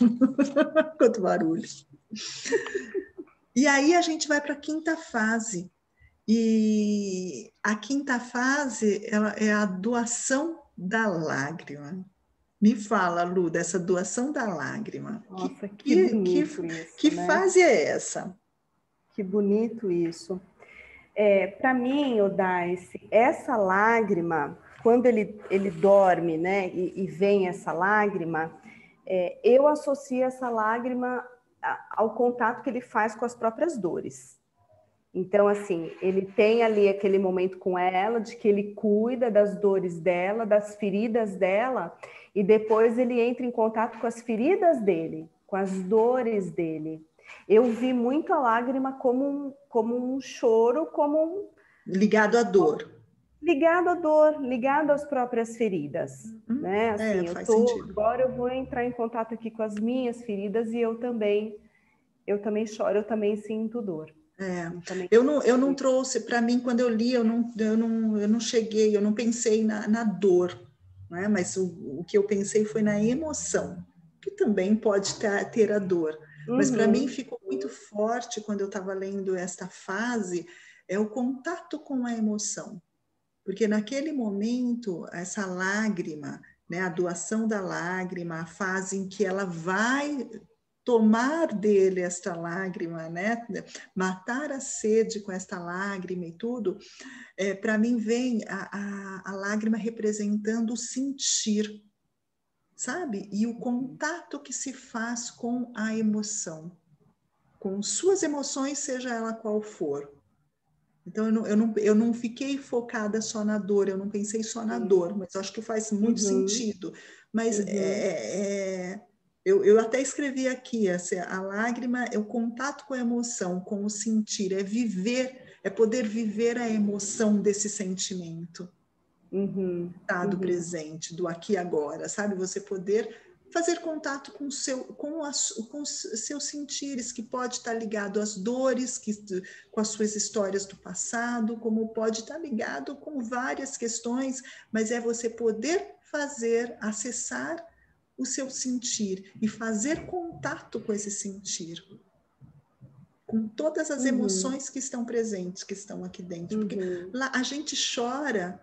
[SPEAKER 2] Quanto barulho. E aí a gente vai para a quinta fase. E a quinta fase ela é a doação da lágrima. Me fala, Lu, dessa doação da lágrima.
[SPEAKER 1] Nossa, que, que bonito que, isso.
[SPEAKER 2] Que né? fase é essa?
[SPEAKER 1] Que bonito isso. É, Para mim, Odaice, essa lágrima, quando ele, ele dorme, né, e, e vem essa lágrima, é, eu associo essa lágrima ao contato que ele faz com as próprias dores. Então, assim, ele tem ali aquele momento com ela, de que ele cuida das dores dela, das feridas dela, e depois ele entra em contato com as feridas dele, com as dores dele. Eu vi muito a lágrima como um, como um choro, como um.
[SPEAKER 2] Ligado à dor.
[SPEAKER 1] Ligado à dor, ligado às próprias feridas. Uhum. Né? É, assim, é, eu tô, agora eu vou entrar em contato aqui com as minhas feridas e eu também, eu também choro, eu também sinto dor.
[SPEAKER 2] É, eu não, eu não trouxe, para mim, quando eu li, eu não, eu não, eu não cheguei, eu não pensei na, na dor, né? mas o, o que eu pensei foi na emoção, que também pode ter, ter a dor. Uhum. Mas para mim ficou muito forte quando eu estava lendo esta fase, é o contato com a emoção. Porque naquele momento, essa lágrima, né, a doação da lágrima, a fase em que ela vai tomar dele esta lágrima, né? Matar a sede com esta lágrima e tudo, é, para mim vem a, a, a lágrima representando o sentir, sabe? E o contato que se faz com a emoção, com suas emoções, seja ela qual for. Então, eu não, eu, não, eu não fiquei focada só na dor, eu não pensei só na dor, mas acho que faz muito uhum. sentido. Mas uhum. é, é eu, eu até escrevi aqui, assim, a lágrima é o contato com a emoção, com o sentir, é viver, é poder viver a emoção desse sentimento. Uhum, tá, do uhum. presente, do aqui e agora, sabe? Você poder fazer contato com, seu, com, as, com os seus sentires, que pode estar ligado às dores, que, com as suas histórias do passado, como pode estar ligado com várias questões, mas é você poder fazer, acessar o seu sentir e fazer contato com esse sentir. Com todas as uhum. emoções que estão presentes, que estão aqui dentro. Porque uhum. lá a gente chora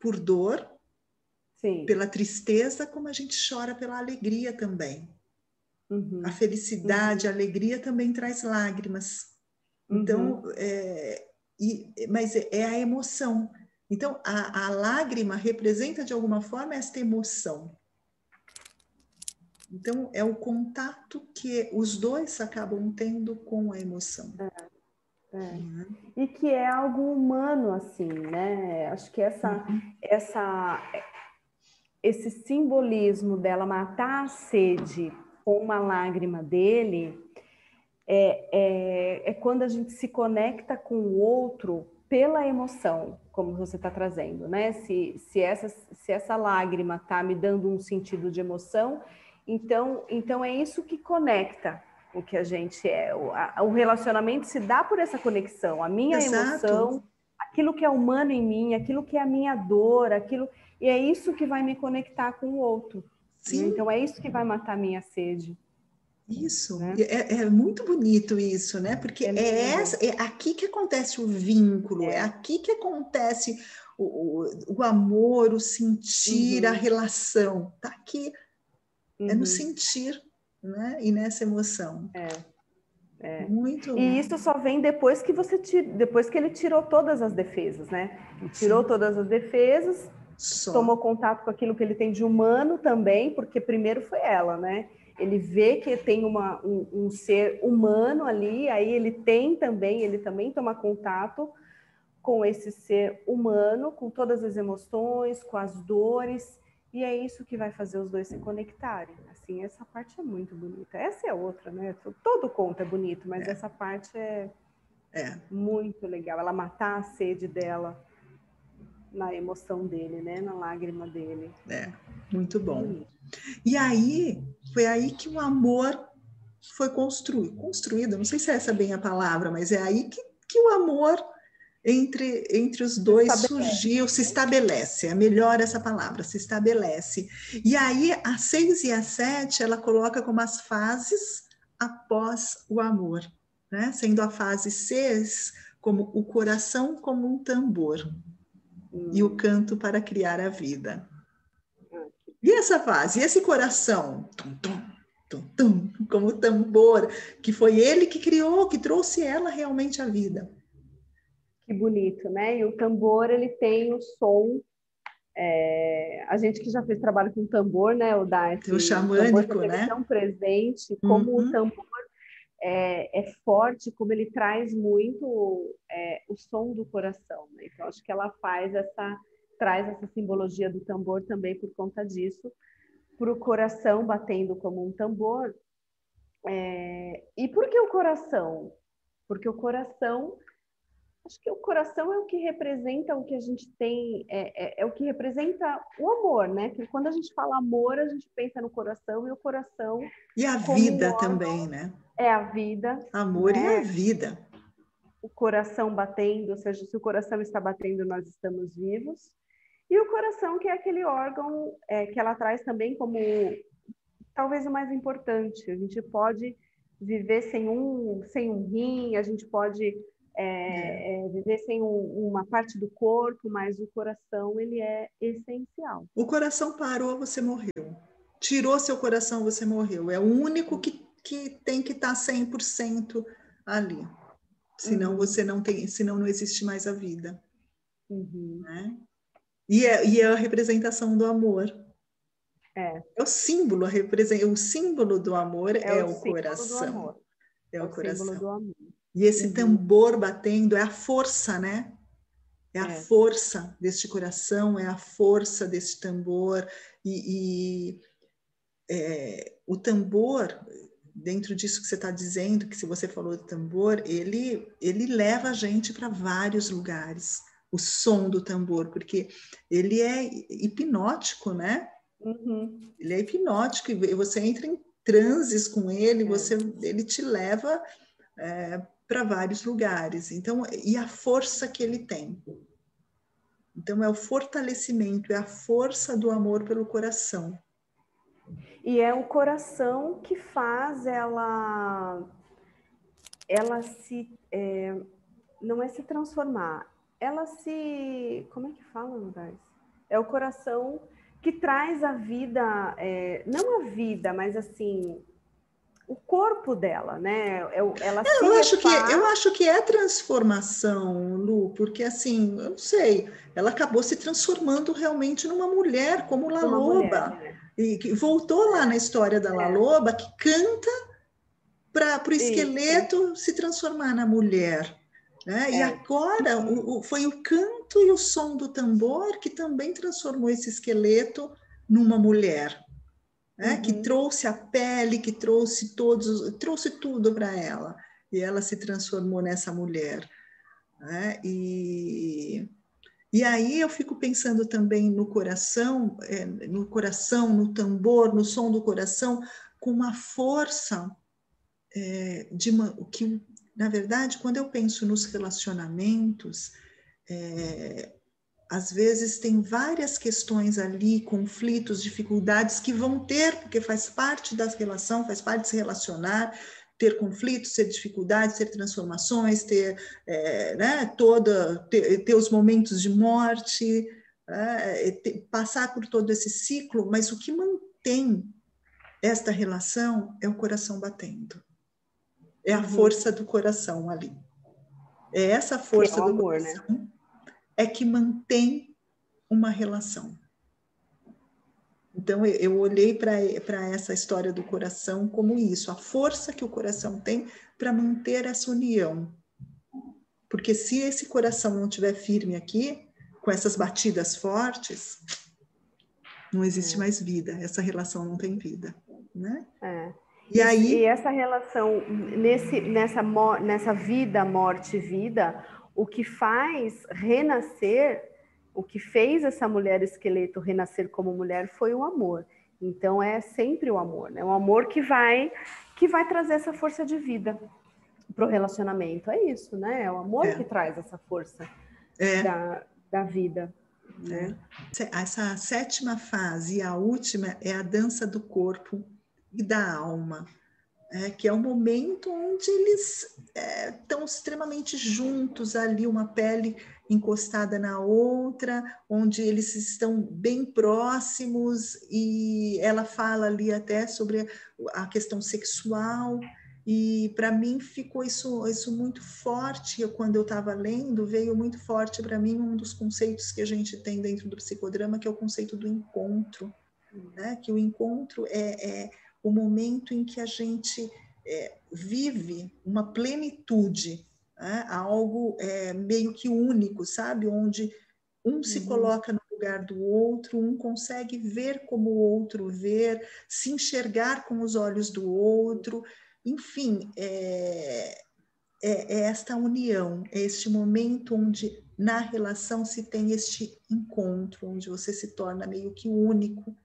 [SPEAKER 2] por dor, Sim. pela tristeza, como a gente chora pela alegria também. Uhum. A felicidade, a alegria também traz lágrimas. Então, uhum. é, e, mas é, é a emoção. Então, a, a lágrima representa de alguma forma esta emoção. Então, é o contato que os dois acabam tendo com a emoção.
[SPEAKER 1] É, é. Uhum. E que é algo humano, assim, né? Acho que essa, uhum. essa, esse simbolismo dela matar a sede com uma lágrima dele é, é, é quando a gente se conecta com o outro pela emoção, como você está trazendo, né? Se, se, essa, se essa lágrima está me dando um sentido de emoção, então, então é isso que conecta o que a gente é. O, a, o relacionamento se dá por essa conexão. A minha Exato. emoção, aquilo que é humano em mim, aquilo que é a minha dor, aquilo. E é isso que vai me conectar com o outro. Sim. Então é isso que vai matar a minha sede.
[SPEAKER 2] Isso, né? é, é, muito bonito isso, né? Porque é, é, essa, é aqui que acontece o vínculo, é, é aqui que acontece o, o, o amor, o sentir, uhum. a relação. Tá aqui, uhum. é no uhum. sentir, né? E nessa emoção.
[SPEAKER 1] É. É. Muito. E isso só vem depois que você tira, depois que ele tirou todas as defesas, né? Ele tirou Sim. todas as defesas, só. tomou contato com aquilo que ele tem de humano também, porque primeiro foi ela, né? ele vê que tem uma, um, um, ser humano ali, aí ele tem também, ele também toma contato com esse ser humano, com todas as emoções, com as dores, e é isso que vai fazer os dois se conectarem. Assim, essa parte é muito bonita. Essa é outra, né? Todo conto é bonito, mas é. essa parte é, é muito legal. Ela matar a sede dela na emoção dele, né? Na lágrima dele.
[SPEAKER 2] É, muito bom. E aí, foi aí que o amor foi construído. Construído, não sei se é essa bem a palavra, mas é aí que, que o amor entre, entre os dois surgiu, se estabelece, é melhor essa palavra, se estabelece. E aí, a seis e a sete, ela coloca como as fases após o amor, né? sendo a fase seis como o coração como um tambor hum. e o canto para criar a vida. E essa fase, e esse coração, tum, tum, tum, tum, como tambor, que foi ele que criou, que trouxe ela realmente à vida.
[SPEAKER 1] Que bonito, né? E o tambor, ele tem o som. É... a gente que já fez trabalho com tambor, né, o Darcy?
[SPEAKER 2] O xamânico,
[SPEAKER 1] o
[SPEAKER 2] né?
[SPEAKER 1] tão presente, como uhum. o tambor é, é, forte, como ele traz muito é, o som do coração. Né? Então, acho que ela faz essa traz essa simbologia do tambor também por conta disso, para o coração batendo como um tambor. É... E por que o coração? Porque o coração, acho que o coração é o que representa o que a gente tem, é, é, é o que representa o amor, né? Que quando a gente fala amor, a gente pensa no coração e o coração.
[SPEAKER 2] E a vida também, né?
[SPEAKER 1] É a vida.
[SPEAKER 2] Amor né? e a vida.
[SPEAKER 1] O coração batendo, ou seja, se o coração está batendo, nós estamos vivos. E o coração, que é aquele órgão é, que ela traz também como talvez o mais importante. A gente pode viver sem um, sem um rim, a gente pode é, é. é viver sem um, uma parte do corpo, mas o coração ele é essencial.
[SPEAKER 2] O coração parou, você morreu. Tirou seu coração, você morreu. É o único que, que tem que estar tá 100% ali. Senão uhum. você não tem, senão não existe mais a vida.
[SPEAKER 1] Uhum.
[SPEAKER 2] Né? E é, e é a representação do amor.
[SPEAKER 1] É.
[SPEAKER 2] É o símbolo, a representa, o símbolo do amor é, é o, o coração.
[SPEAKER 1] É, é o, o coração.
[SPEAKER 2] E esse uhum. tambor batendo é a força, né? É a é. força deste coração, é a força deste tambor. E, e é, o tambor, dentro disso que você está dizendo, que se você falou do tambor, ele, ele leva a gente para vários lugares o som do tambor, porque ele é hipnótico, né?
[SPEAKER 1] Uhum.
[SPEAKER 2] Ele é hipnótico e você entra em transes com ele, é. você, ele te leva é, para vários lugares. Então, e a força que ele tem. Então, é o fortalecimento, é a força do amor pelo coração.
[SPEAKER 1] E é o coração que faz ela, ela se, é, não é se transformar, ela se. Como é que fala, Lugais? É o coração que traz a vida, é, não a vida, mas assim, o corpo dela, né? É ela
[SPEAKER 2] é, eu acho que eu acho que é transformação, Lu, porque assim, eu não sei, ela acabou se transformando realmente numa mulher, como La Loba, mulher, né? e que voltou lá na história da é. La Loba, que canta para o esqueleto Isso. se transformar na mulher. Né? É. E agora o, o, foi o canto e o som do tambor que também transformou esse esqueleto numa mulher, né? Uhum. que trouxe a pele, que trouxe todos, trouxe tudo para ela. E ela se transformou nessa mulher. Né? E, e aí eu fico pensando também no coração, é, no coração, no tambor, no som do coração, com uma força é, de uma, o que, na verdade, quando eu penso nos relacionamentos, é, às vezes tem várias questões ali, conflitos, dificuldades que vão ter, porque faz parte da relação, faz parte de se relacionar, ter conflitos, ter dificuldades, ter transformações, ter, é, né, toda, ter, ter, os momentos de morte, é, ter, passar por todo esse ciclo, mas o que mantém esta relação é o coração batendo. É a uhum. força do coração ali. É essa força é do amor, né? coração né? É que mantém uma relação. Então, eu olhei para essa história do coração como isso, a força que o coração tem para manter essa união. Porque se esse coração não estiver firme aqui, com essas batidas fortes, não existe é. mais vida, essa relação não tem vida. Né?
[SPEAKER 1] É. E, aí... e essa relação, nesse, nessa, nessa vida, morte, vida, o que faz renascer, o que fez essa mulher esqueleto renascer como mulher foi o amor. Então é sempre o amor, né? O amor que vai que vai trazer essa força de vida para o relacionamento. É isso, né? É o amor é. que traz essa força é. da, da vida. Né?
[SPEAKER 2] Essa sétima fase, a última, é a dança do corpo e da alma é, que é um momento onde eles estão é, extremamente juntos ali, uma pele encostada na outra, onde eles estão bem próximos e ela fala ali até sobre a questão sexual e para mim ficou isso, isso muito forte quando eu estava lendo, veio muito forte para mim um dos conceitos que a gente tem dentro do psicodrama, que é o conceito do encontro, né? que o encontro é, é o momento em que a gente é, vive uma plenitude, né? algo é, meio que único, sabe? Onde um se uhum. coloca no lugar do outro, um consegue ver como o outro vê, se enxergar com os olhos do outro, enfim, é, é, é esta união, é este momento onde na relação se tem este encontro, onde você se torna meio que único,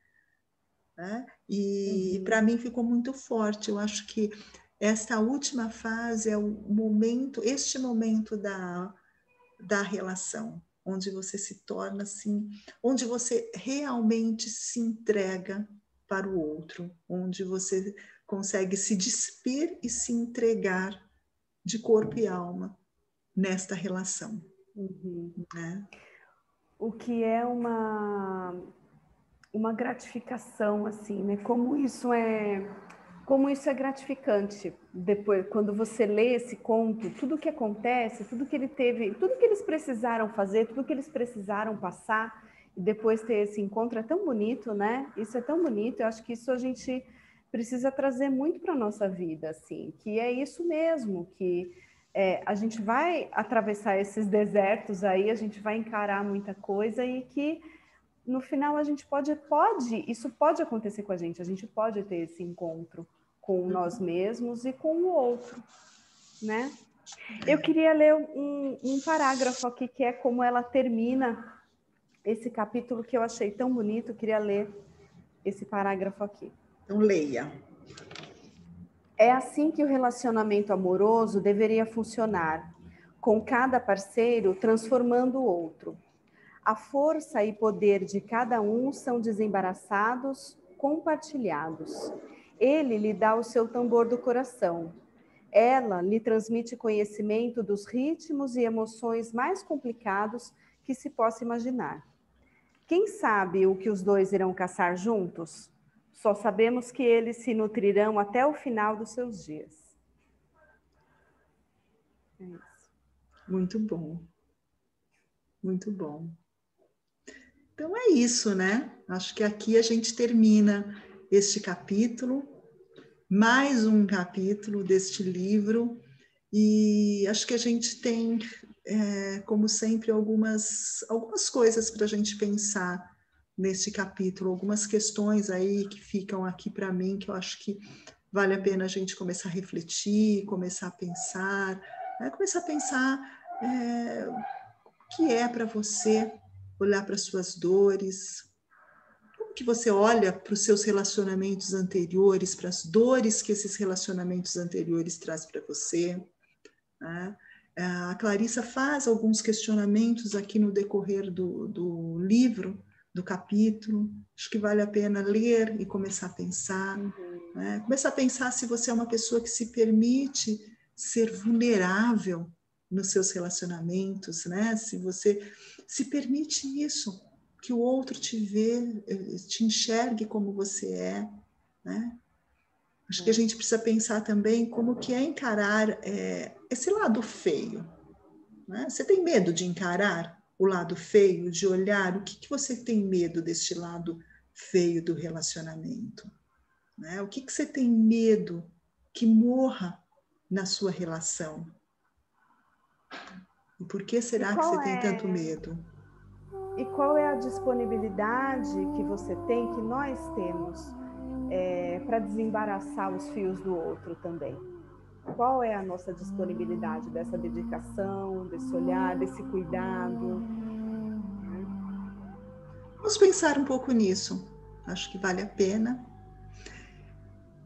[SPEAKER 2] né? E uhum. para mim ficou muito forte. Eu acho que esta última fase é o momento, este momento da, da relação, onde você se torna assim, onde você realmente se entrega para o outro, onde você consegue se despir e se entregar de corpo e alma nesta relação. Uhum. Né?
[SPEAKER 1] O que é uma uma gratificação assim, né? Como isso é como isso é gratificante depois quando você lê esse conto, tudo que acontece, tudo que ele teve, tudo que eles precisaram fazer, tudo que eles precisaram passar e depois ter esse encontro é tão bonito, né? Isso é tão bonito. Eu acho que isso a gente precisa trazer muito para nossa vida, assim, que é isso mesmo, que é, a gente vai atravessar esses desertos aí, a gente vai encarar muita coisa e que no final a gente pode, pode, isso pode acontecer com a gente, a gente pode ter esse encontro com uhum. nós mesmos e com o outro, né? Eu queria ler um, um parágrafo aqui que é como ela termina esse capítulo que eu achei tão bonito, eu queria ler esse parágrafo aqui.
[SPEAKER 2] Então leia.
[SPEAKER 1] É assim que o relacionamento amoroso deveria funcionar, com cada parceiro transformando o outro a força e poder de cada um são desembaraçados, compartilhados. Ele lhe dá o seu tambor do coração. Ela lhe transmite conhecimento dos ritmos e emoções mais complicados que se possa imaginar. Quem sabe o que os dois irão caçar juntos? Só sabemos que eles se nutrirão até o final dos seus dias.
[SPEAKER 2] É isso. Muito bom. Muito bom. Então é isso, né? Acho que aqui a gente termina este capítulo, mais um capítulo deste livro, e acho que a gente tem, é, como sempre, algumas, algumas coisas para a gente pensar neste capítulo, algumas questões aí que ficam aqui para mim, que eu acho que vale a pena a gente começar a refletir, começar a pensar, né? começar a pensar é, o que é para você olhar para suas dores. Como que você olha para os seus relacionamentos anteriores, para as dores que esses relacionamentos anteriores trazem para você? Né? A Clarissa faz alguns questionamentos aqui no decorrer do, do livro, do capítulo. Acho que vale a pena ler e começar a pensar. Né? Começar a pensar se você é uma pessoa que se permite ser vulnerável nos seus relacionamentos, né? Se você se permite isso, que o outro te vê, eh, te enxergue como você é, né? Acho que a gente precisa pensar também como que é encarar é, esse lado feio. Né? Você tem medo de encarar o lado feio, de olhar o que, que você tem medo deste lado feio do relacionamento? Né? O que, que você tem medo que morra na sua relação? E por que será que você é... tem tanto medo?
[SPEAKER 1] E qual é a disponibilidade que você tem, que nós temos, é, para desembaraçar os fios do outro também? Qual é a nossa disponibilidade dessa dedicação, desse olhar, desse cuidado?
[SPEAKER 2] Vamos pensar um pouco nisso. Acho que vale a pena.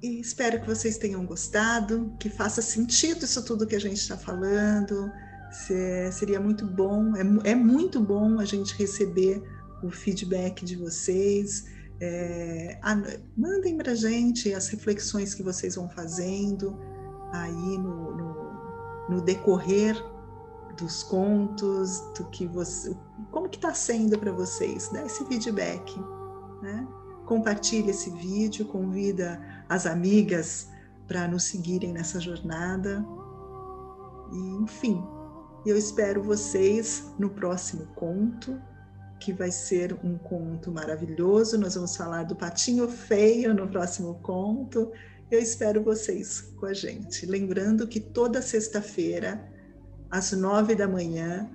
[SPEAKER 2] E espero que vocês tenham gostado, que faça sentido isso tudo que a gente está falando. Seria muito bom, é, é, muito bom a gente receber o feedback de vocês. É, a, mandem para gente as reflexões que vocês vão fazendo aí no, no, no decorrer dos contos, do que você, como que está sendo para vocês, dá esse feedback, né? Compartilhe esse vídeo, convida as amigas para nos seguirem nessa jornada. E, enfim, eu espero vocês no próximo conto, que vai ser um conto maravilhoso. Nós vamos falar do patinho feio no próximo conto. Eu espero vocês com a gente. Lembrando que toda sexta-feira, às nove da manhã,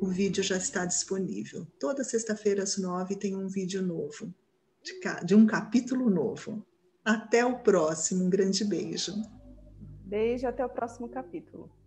[SPEAKER 2] o vídeo já está disponível. Toda sexta-feira, às nove, tem um vídeo novo, de, de um capítulo novo. Até o próximo. Um grande beijo.
[SPEAKER 1] Beijo, até o próximo capítulo.